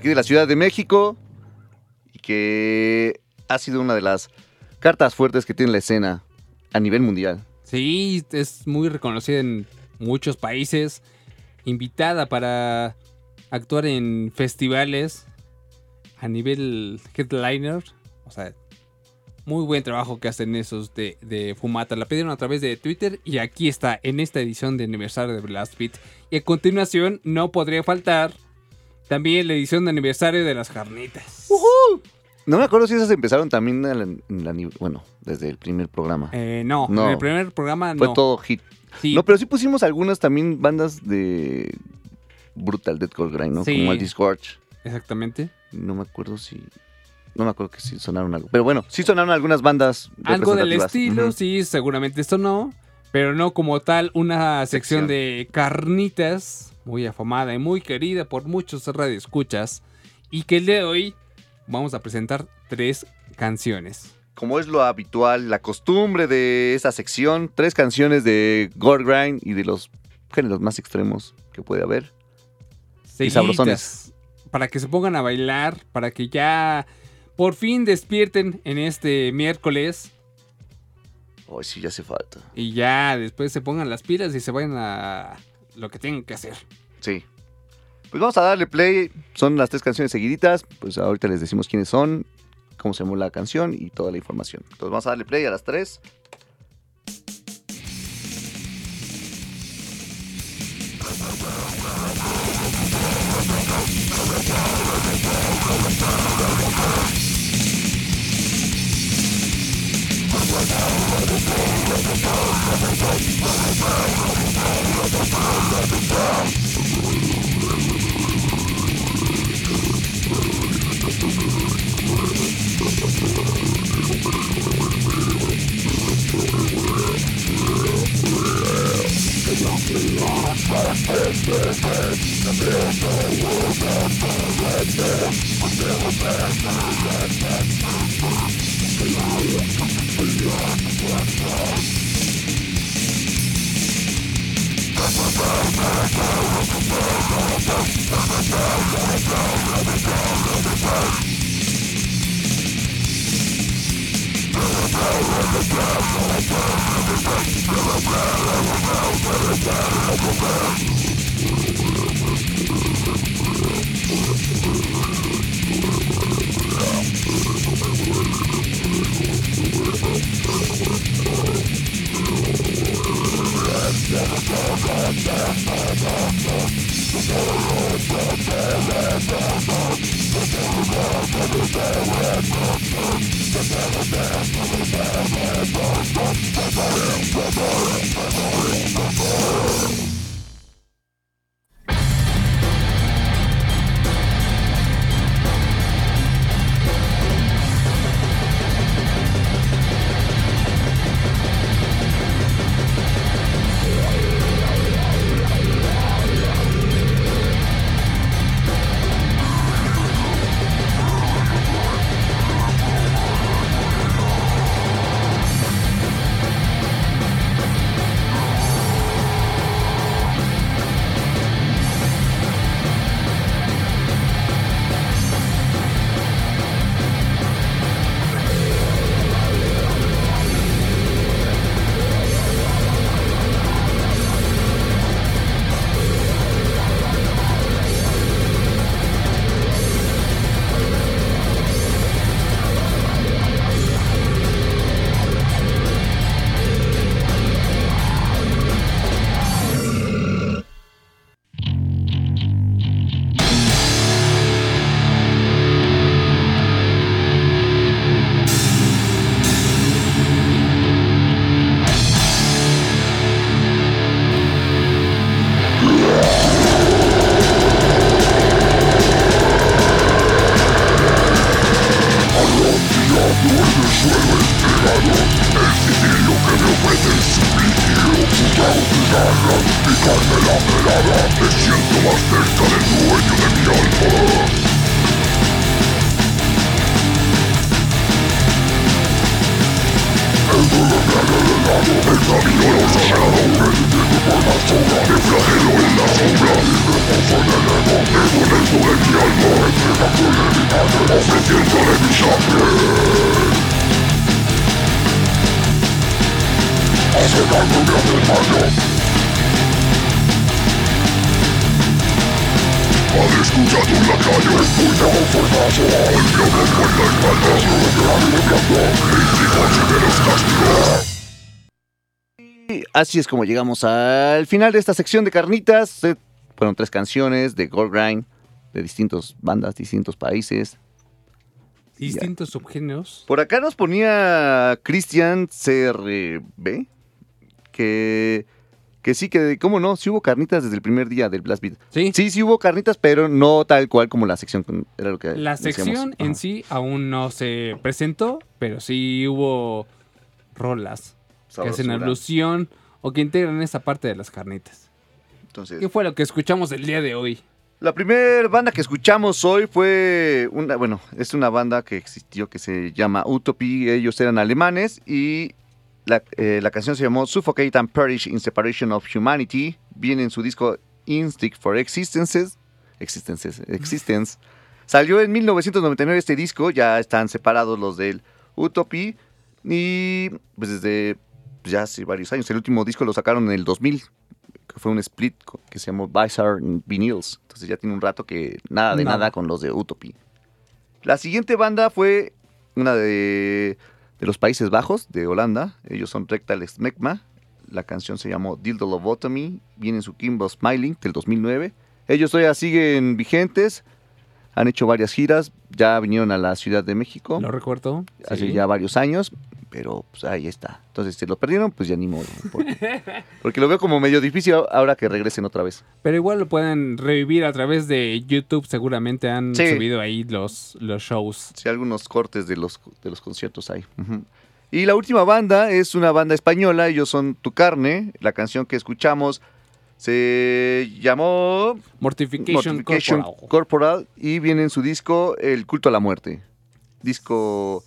Speaker 2: Aquí de la Ciudad de México y que ha sido una de las cartas fuertes que tiene la escena a nivel mundial.
Speaker 1: Sí, es muy reconocida en muchos países. Invitada para actuar en festivales a nivel headliner. O sea, muy buen trabajo que hacen esos de, de Fumata. La pidieron a través de Twitter y aquí está en esta edición de aniversario de Blast Beat. Y a continuación no podría faltar también la edición de aniversario de las carnitas.
Speaker 2: No me acuerdo si esas empezaron también en la- en la ni- bueno, desde el primer programa.
Speaker 1: Eh, no,
Speaker 2: No.
Speaker 1: en el primer programa
Speaker 2: Fue
Speaker 1: no.
Speaker 2: todo hit.
Speaker 1: Sí,
Speaker 2: No, pero sí pusimos algunas también bandas de Brutal Deathcore Grind, ¿no?
Speaker 1: Sí.
Speaker 2: Como el Disgorge.
Speaker 1: exactamente.
Speaker 2: No me acuerdo si. No me acuerdo que sí sonaron algo. Pero bueno, sí sonaron algunas bandas.
Speaker 1: Algo del estilo, sí, seguramente esto no. Pero no como tal una sección,
Speaker 2: Sección.
Speaker 1: de carnitas muy afamada y muy querida por muchos radioescuchas. Y que el día de hoy vamos a presentar tres canciones.
Speaker 2: Como es lo habitual, la costumbre de esta sección, tres canciones de Gore Grind y de los géneros más extremos que puede haber.
Speaker 1: Seguiditas,
Speaker 2: sabrosones.
Speaker 1: Para que se pongan a bailar, para que ya por fin despierten en este miércoles
Speaker 2: Ay, sí, ya hace falta.
Speaker 1: y ya después se pongan las pilas y se vayan a lo que tienen que hacer.
Speaker 2: Sí. Pues vamos a darle play. Son las tres canciones seguiditas. Pues ahorita les decimos quiénes son, cómo se llamó la canción y toda la información. Entonces vamos a darle play a las tres.
Speaker 7: El flagelo en la
Speaker 2: Yeah. Así es como llegamos al final de esta sección de carnitas. Eh, Fueron tres canciones de Gold Grind, de distintas bandas, distintos países.
Speaker 1: Distintos subgéneros.
Speaker 2: Por acá nos ponía Christian CRB, que, que sí, que cómo no, sí hubo carnitas desde el primer día del Blast Beat.
Speaker 1: Sí.
Speaker 2: Sí, sí hubo carnitas, pero no tal cual como la sección. Era lo que
Speaker 1: La
Speaker 2: decíamos.
Speaker 1: sección en sí aún no se presentó, pero sí hubo rolas que hacen alusión o que integran esa parte de las carnitas.
Speaker 2: Entonces,
Speaker 1: ¿Qué fue lo que escuchamos el día de hoy?
Speaker 2: La primera banda que escuchamos hoy fue una, bueno, es una banda que existió que se llama Utopia, ellos eran alemanes y la, eh, la canción se llamó Suffocate and Perish in Separation of Humanity, viene en su disco Instinct for Existences, Existences, Existence. (laughs) Salió en 1999 este disco, ya están separados los del Utopia y pues desde ya hace varios años, el último disco lo sacaron en el 2000 que fue un split que se llamó Bizarre Vinyls. Entonces ya tiene un rato que nada de
Speaker 1: Nada.
Speaker 2: nada, con los de Utopia. La siguiente banda fue una de, de los Países Bajos, de Holanda. Ellos son Rectal Smegma. La canción se llamó Dildo Lobotomy. Viene en su Kimbo Smiling del 2009. Ellos todavía siguen vigentes. Han hecho varias giras. Ya vinieron a la Ciudad de México
Speaker 1: ¿Lo recuerdo?
Speaker 2: hace
Speaker 1: Sí.
Speaker 2: ya varios años, pero pues ahí está. Entonces, si lo perdieron, pues ya ni modo. Porque, (laughs) porque lo veo como medio difícil ahora que regresen otra vez.
Speaker 1: Pero igual lo pueden revivir a través de YouTube. Seguramente han
Speaker 2: Sí.
Speaker 1: subido ahí los, los shows.
Speaker 2: Sí, algunos cortes de los, de los conciertos hay. Y la última banda es una banda española, ellos son Tu Carne. La canción que escuchamos se llamó
Speaker 1: Mortification,
Speaker 2: Mortification
Speaker 1: Corporal.
Speaker 2: Corporal y viene en su disco El culto a la muerte. Disco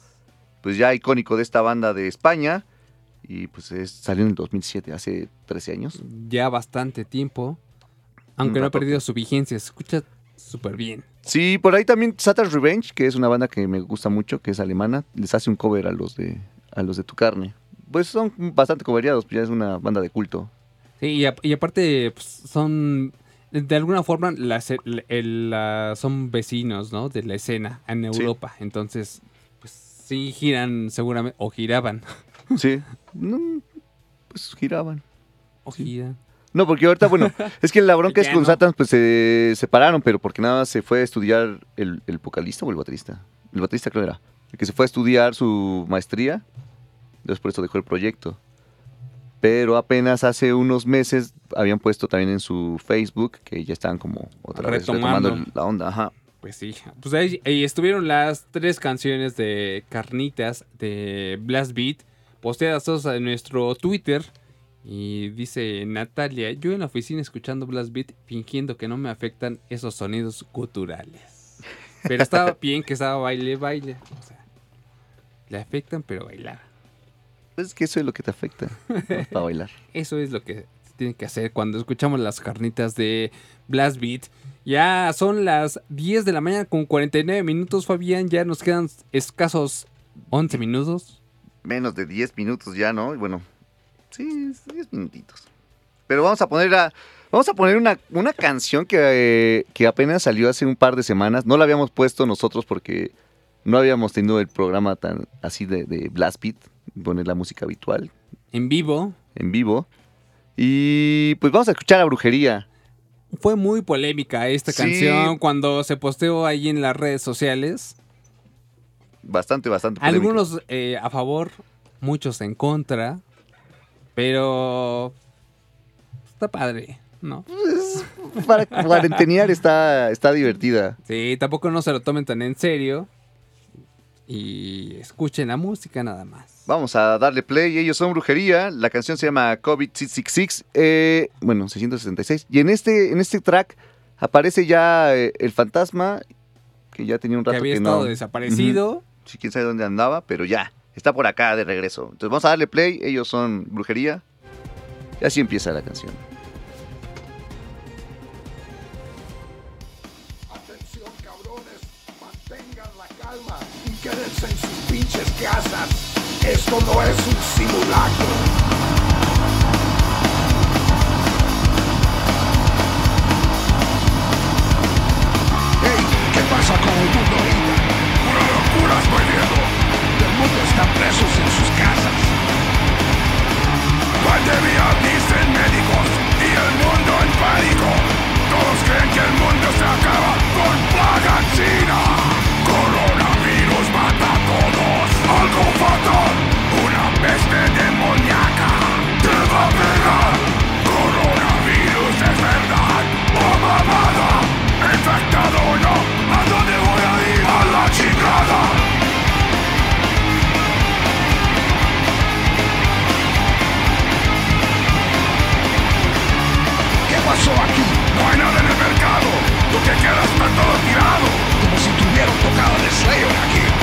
Speaker 2: pues ya icónico de esta banda de España y pues es- salió en el 2007, hace 13 años.
Speaker 1: Ya bastante tiempo. Aunque no ha perdido su vigencia. Se escucha súper bien.
Speaker 2: Sí, por ahí también Satan's Revenge, que es una banda que me gusta mucho, que es alemana, les hace un cover a los de a los de Tu Carne. Pues son bastante coveriados, ya es una banda de culto.
Speaker 1: Sí, y, a- y aparte pues, son... De alguna forma las- el- el- la- son vecinos, ¿no? De la escena en
Speaker 2: Sí.
Speaker 1: Europa. Entonces, sí giran seguramente. O giraban. (laughs)
Speaker 2: Sí. No, pues giraban.
Speaker 1: O giran.
Speaker 2: No, porque ahorita, bueno, (laughs) es que la bronca es con
Speaker 1: no.
Speaker 2: Satans pues se separaron, pero porque nada se fue a estudiar el, el vocalista o el baterista. El baterista creo era. El que se fue a estudiar su maestría, después por eso dejó el proyecto. Pero apenas hace unos meses habían puesto también en su Facebook que ya estaban como otra vez
Speaker 1: retomando
Speaker 2: la onda. Ajá.
Speaker 1: Pues sí. Pues ahí, ahí estuvieron las tres canciones de Carnitas de Blast Beat. Posteadas todas en nuestro Twitter. Y dice Natalia, yo en la oficina escuchando Blast Beat fingiendo que no me afectan esos sonidos guturales. Pero estaba (laughs) bien que estaba baile, baile. O sea, le afectan pero bailar.
Speaker 2: Es que eso es lo que te afecta ¿no? para bailar. (laughs)
Speaker 1: Eso es lo que se tiene que hacer cuando escuchamos las carnitas de Blast Beat. Ya son las 10 de la mañana con 49 minutos, Fabián. Ya nos quedan escasos 11 minutos.
Speaker 2: Menos de 10 minutos ya, ¿no? Bueno, sí, 10 minutitos. Pero vamos a poner a, vamos a poner una, una canción que, eh, que apenas salió hace un par de semanas. No la habíamos puesto nosotros porque no habíamos tenido el programa tan así de, de Blast Beat, poner la música habitual
Speaker 1: En vivo.
Speaker 2: en vivo. Y pues vamos a escuchar a Brujería.
Speaker 1: Fue muy polémica esta
Speaker 2: Sí.
Speaker 1: canción cuando se posteó ahí en las redes sociales.
Speaker 2: Bastante, bastante. polémica.
Speaker 1: Algunos eh, a favor, muchos en contra. Pero está padre, ¿no?
Speaker 2: Para cuarentenear está, está divertida.
Speaker 1: Sí, tampoco no se lo tomen tan en serio. Y escuchen la música nada más.
Speaker 2: Vamos a darle play. Ellos son Brujería. La canción se llama COVID-666. eh, bueno, 666. Y en este, en este track aparece ya eh, el fantasma, que ya tenía un
Speaker 1: Que
Speaker 2: rato
Speaker 1: había
Speaker 2: que
Speaker 1: estado
Speaker 2: no.
Speaker 1: desaparecido.
Speaker 2: Sí, quién sabe dónde andaba, pero ya. Está por acá de regreso. Entonces vamos a darle play. Ellos son Brujería. Y así empieza la canción.
Speaker 9: En sus pinches casas. Esto no es un simulacro. Hey, ¿qué pasa con el mundo ahorita? Una locura estoy viendo. El mundo está presos en sus casas. Pandemia dicen médicos y el mundo en pánico. Todos creen que el mundo se acaba con plaga china. Que queda está todo tirado. Como si tuvieran tocado de Slayer aquí.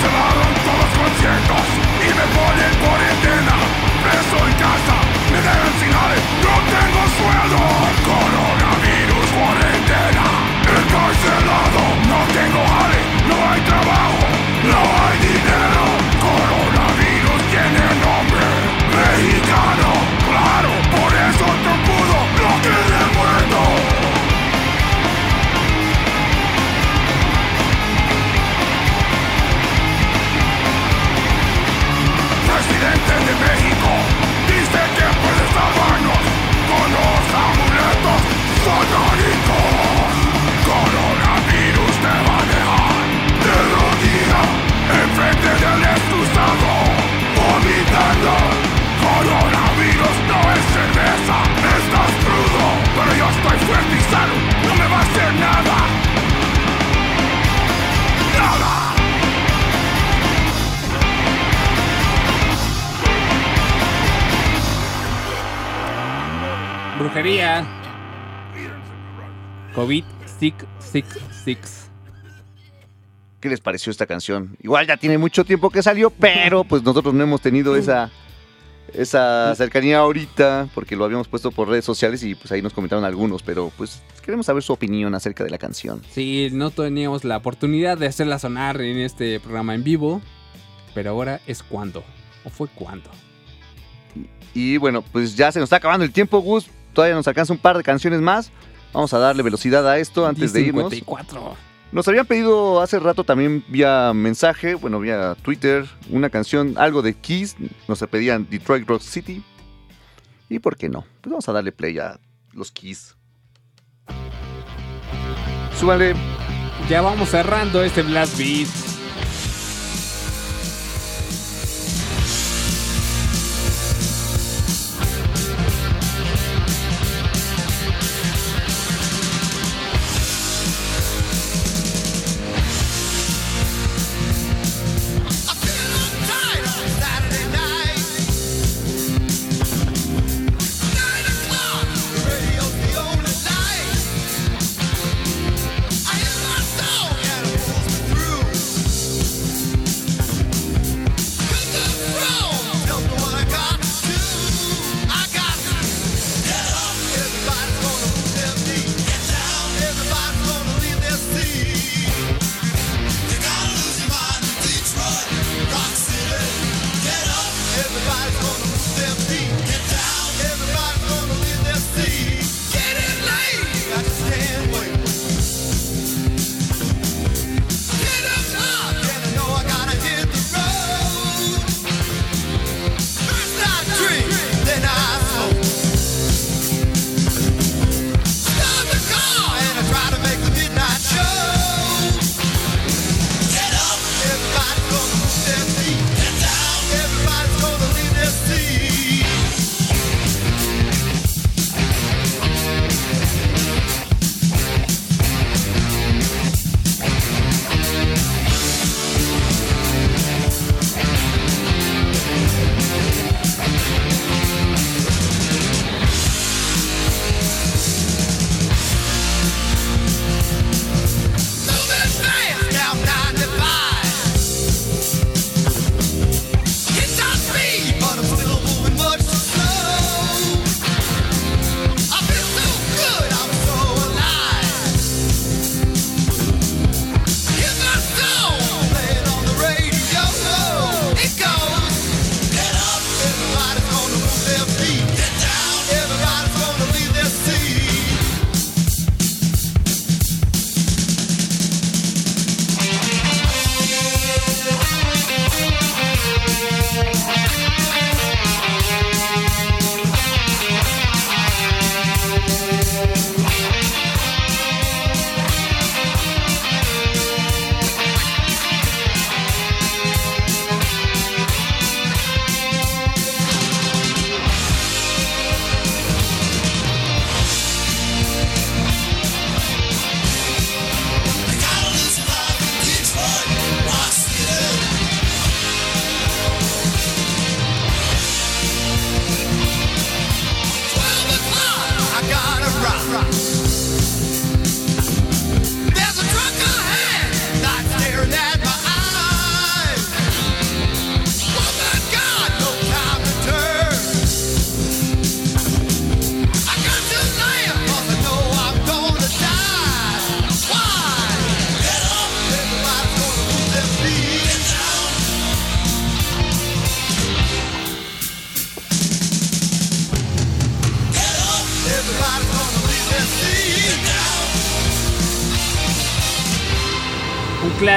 Speaker 9: Plaćam arom todos conciertos i me bolje
Speaker 1: poredena. COVID-666.
Speaker 2: ¿Qué les pareció esta canción? Igual ya tiene mucho tiempo que salió, pero pues nosotros no hemos tenido esa, esa cercanía ahorita, porque lo habíamos puesto por redes sociales y pues ahí nos comentaron algunos, pero pues queremos saber su opinión acerca de la canción.
Speaker 1: Sí, no teníamos la oportunidad de hacerla sonar en este programa en vivo, pero ahora es cuando. ¿O fue cuando?
Speaker 2: Y bueno, pues ya se nos está acabando el tiempo, Gus. Todavía nos alcanza un par de canciones más. Vamos a darle velocidad a esto antes de irnos.
Speaker 1: 54.
Speaker 2: Nos habían pedido hace rato también vía mensaje, bueno, vía Twitter, una canción, algo de Kiss. Nos pedían Detroit Rock City. ¿Y por qué no? Pues vamos a darle play a los Kiss. Súbale.
Speaker 1: Ya vamos cerrando este Blast Beat.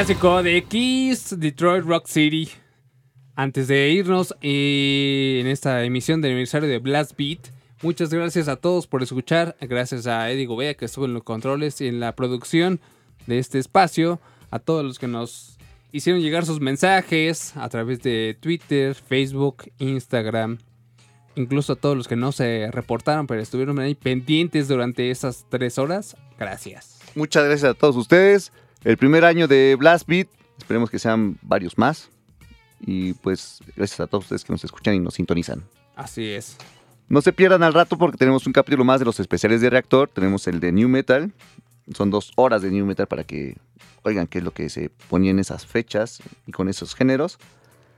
Speaker 1: Clásico de Kiss, Detroit Rock City. Antes de irnos eh, en esta emisión del aniversario de Blast Beat, muchas gracias a todos por escuchar. Gracias a Eddie Gobea que estuvo en los controles y en la producción de este espacio. A todos los que nos hicieron llegar sus mensajes a través de Twitter, Facebook, Instagram. Incluso a todos los que no se reportaron, pero estuvieron ahí pendientes durante esas tres horas. Gracias.
Speaker 2: Muchas gracias a todos ustedes. El primer año de Blast Beat, esperemos que sean varios más. Y pues gracias a todos ustedes que nos escuchan y nos sintonizan.
Speaker 1: Así es.
Speaker 2: No se pierdan al rato porque tenemos un capítulo más de los especiales de Reactor. Tenemos el de New Metal. Son dos horas de New Metal para que oigan qué es lo que se ponía en esas fechas y con esos géneros.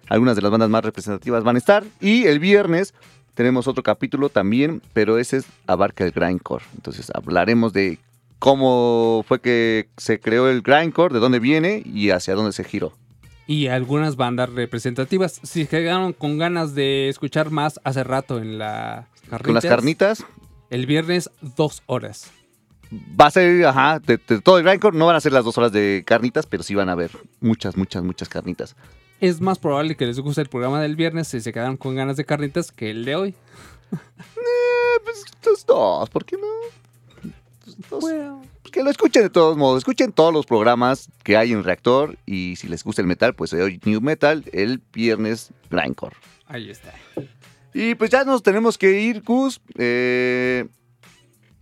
Speaker 2: Algunas de las bandas más representativas van a estar. Y el viernes tenemos otro capítulo también, pero ese es, abarca el grindcore. Entonces hablaremos de cómo fue que se creó el grindcore, de dónde viene y hacia dónde se giró.
Speaker 1: Y algunas bandas representativas. Si quedaron con ganas de escuchar más hace rato en la
Speaker 2: Con las carnitas
Speaker 1: El viernes, dos horas.
Speaker 2: va a ser, ajá, de, de todo el grindcore. No van a ser las dos horas de carnitas, pero sí van a haber muchas, muchas, muchas carnitas.
Speaker 1: Es más probable que les guste el programa del viernes si se quedaron con ganas de carnitas que el de hoy.
Speaker 2: Eh, pues estos dos, ¿por qué no?
Speaker 1: Bueno,
Speaker 2: que lo escuchen de todos modos. Escuchen todos los programas que hay en Reactor. Y si les gusta el metal, pues hoy New Metal, el viernes Grindcore.
Speaker 1: ahí está.
Speaker 2: Y pues ya nos tenemos que ir, Gus. Eh,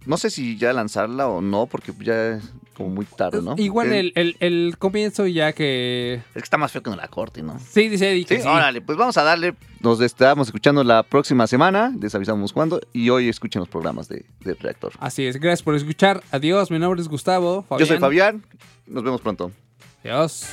Speaker 2: no sé si ya lanzarla o no, porque ya como muy tarde, ¿no?
Speaker 1: Igual el, el- el comienzo ya que...
Speaker 2: Es que está más feo que en la corte, ¿no?
Speaker 1: Sí, dice Eddie que
Speaker 2: Sí,
Speaker 1: sí.
Speaker 2: órale, pues vamos a darle. Nos estamos escuchando la próxima semana. Les avisamos cuándo. Y hoy escuchen los programas de, de Reactor.
Speaker 1: Así es, gracias por escuchar. Adiós, mi nombre es Gustavo.
Speaker 2: Yo soy Fabián. Nos vemos pronto.
Speaker 1: Adiós.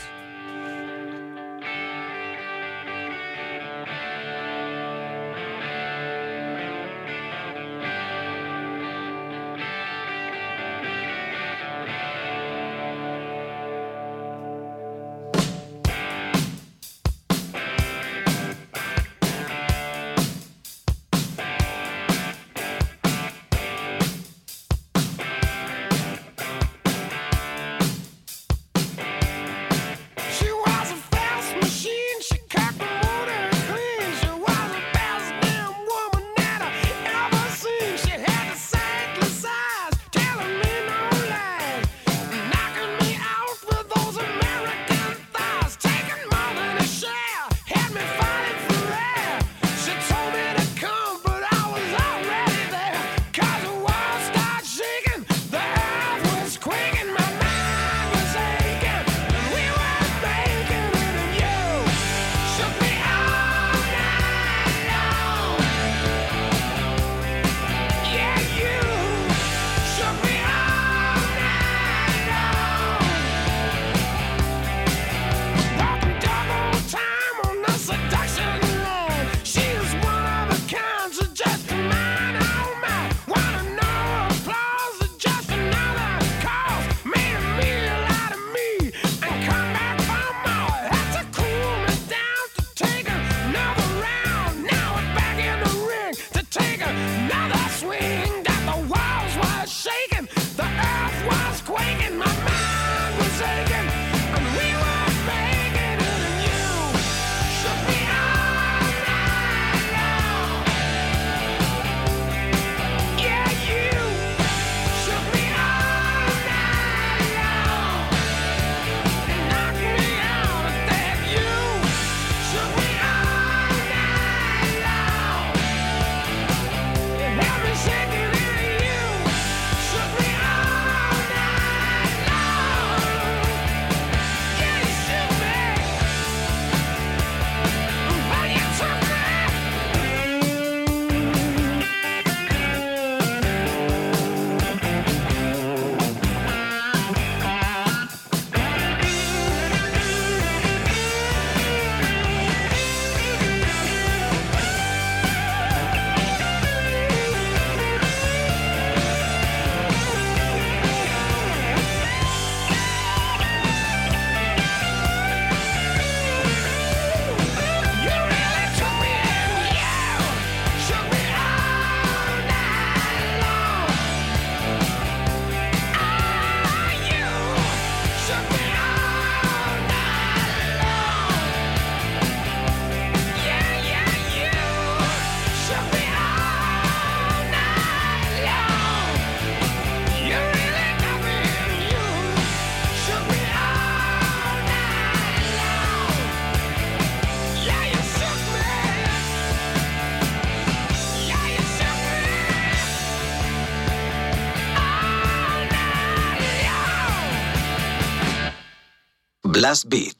Speaker 5: Blast Beat. Reactor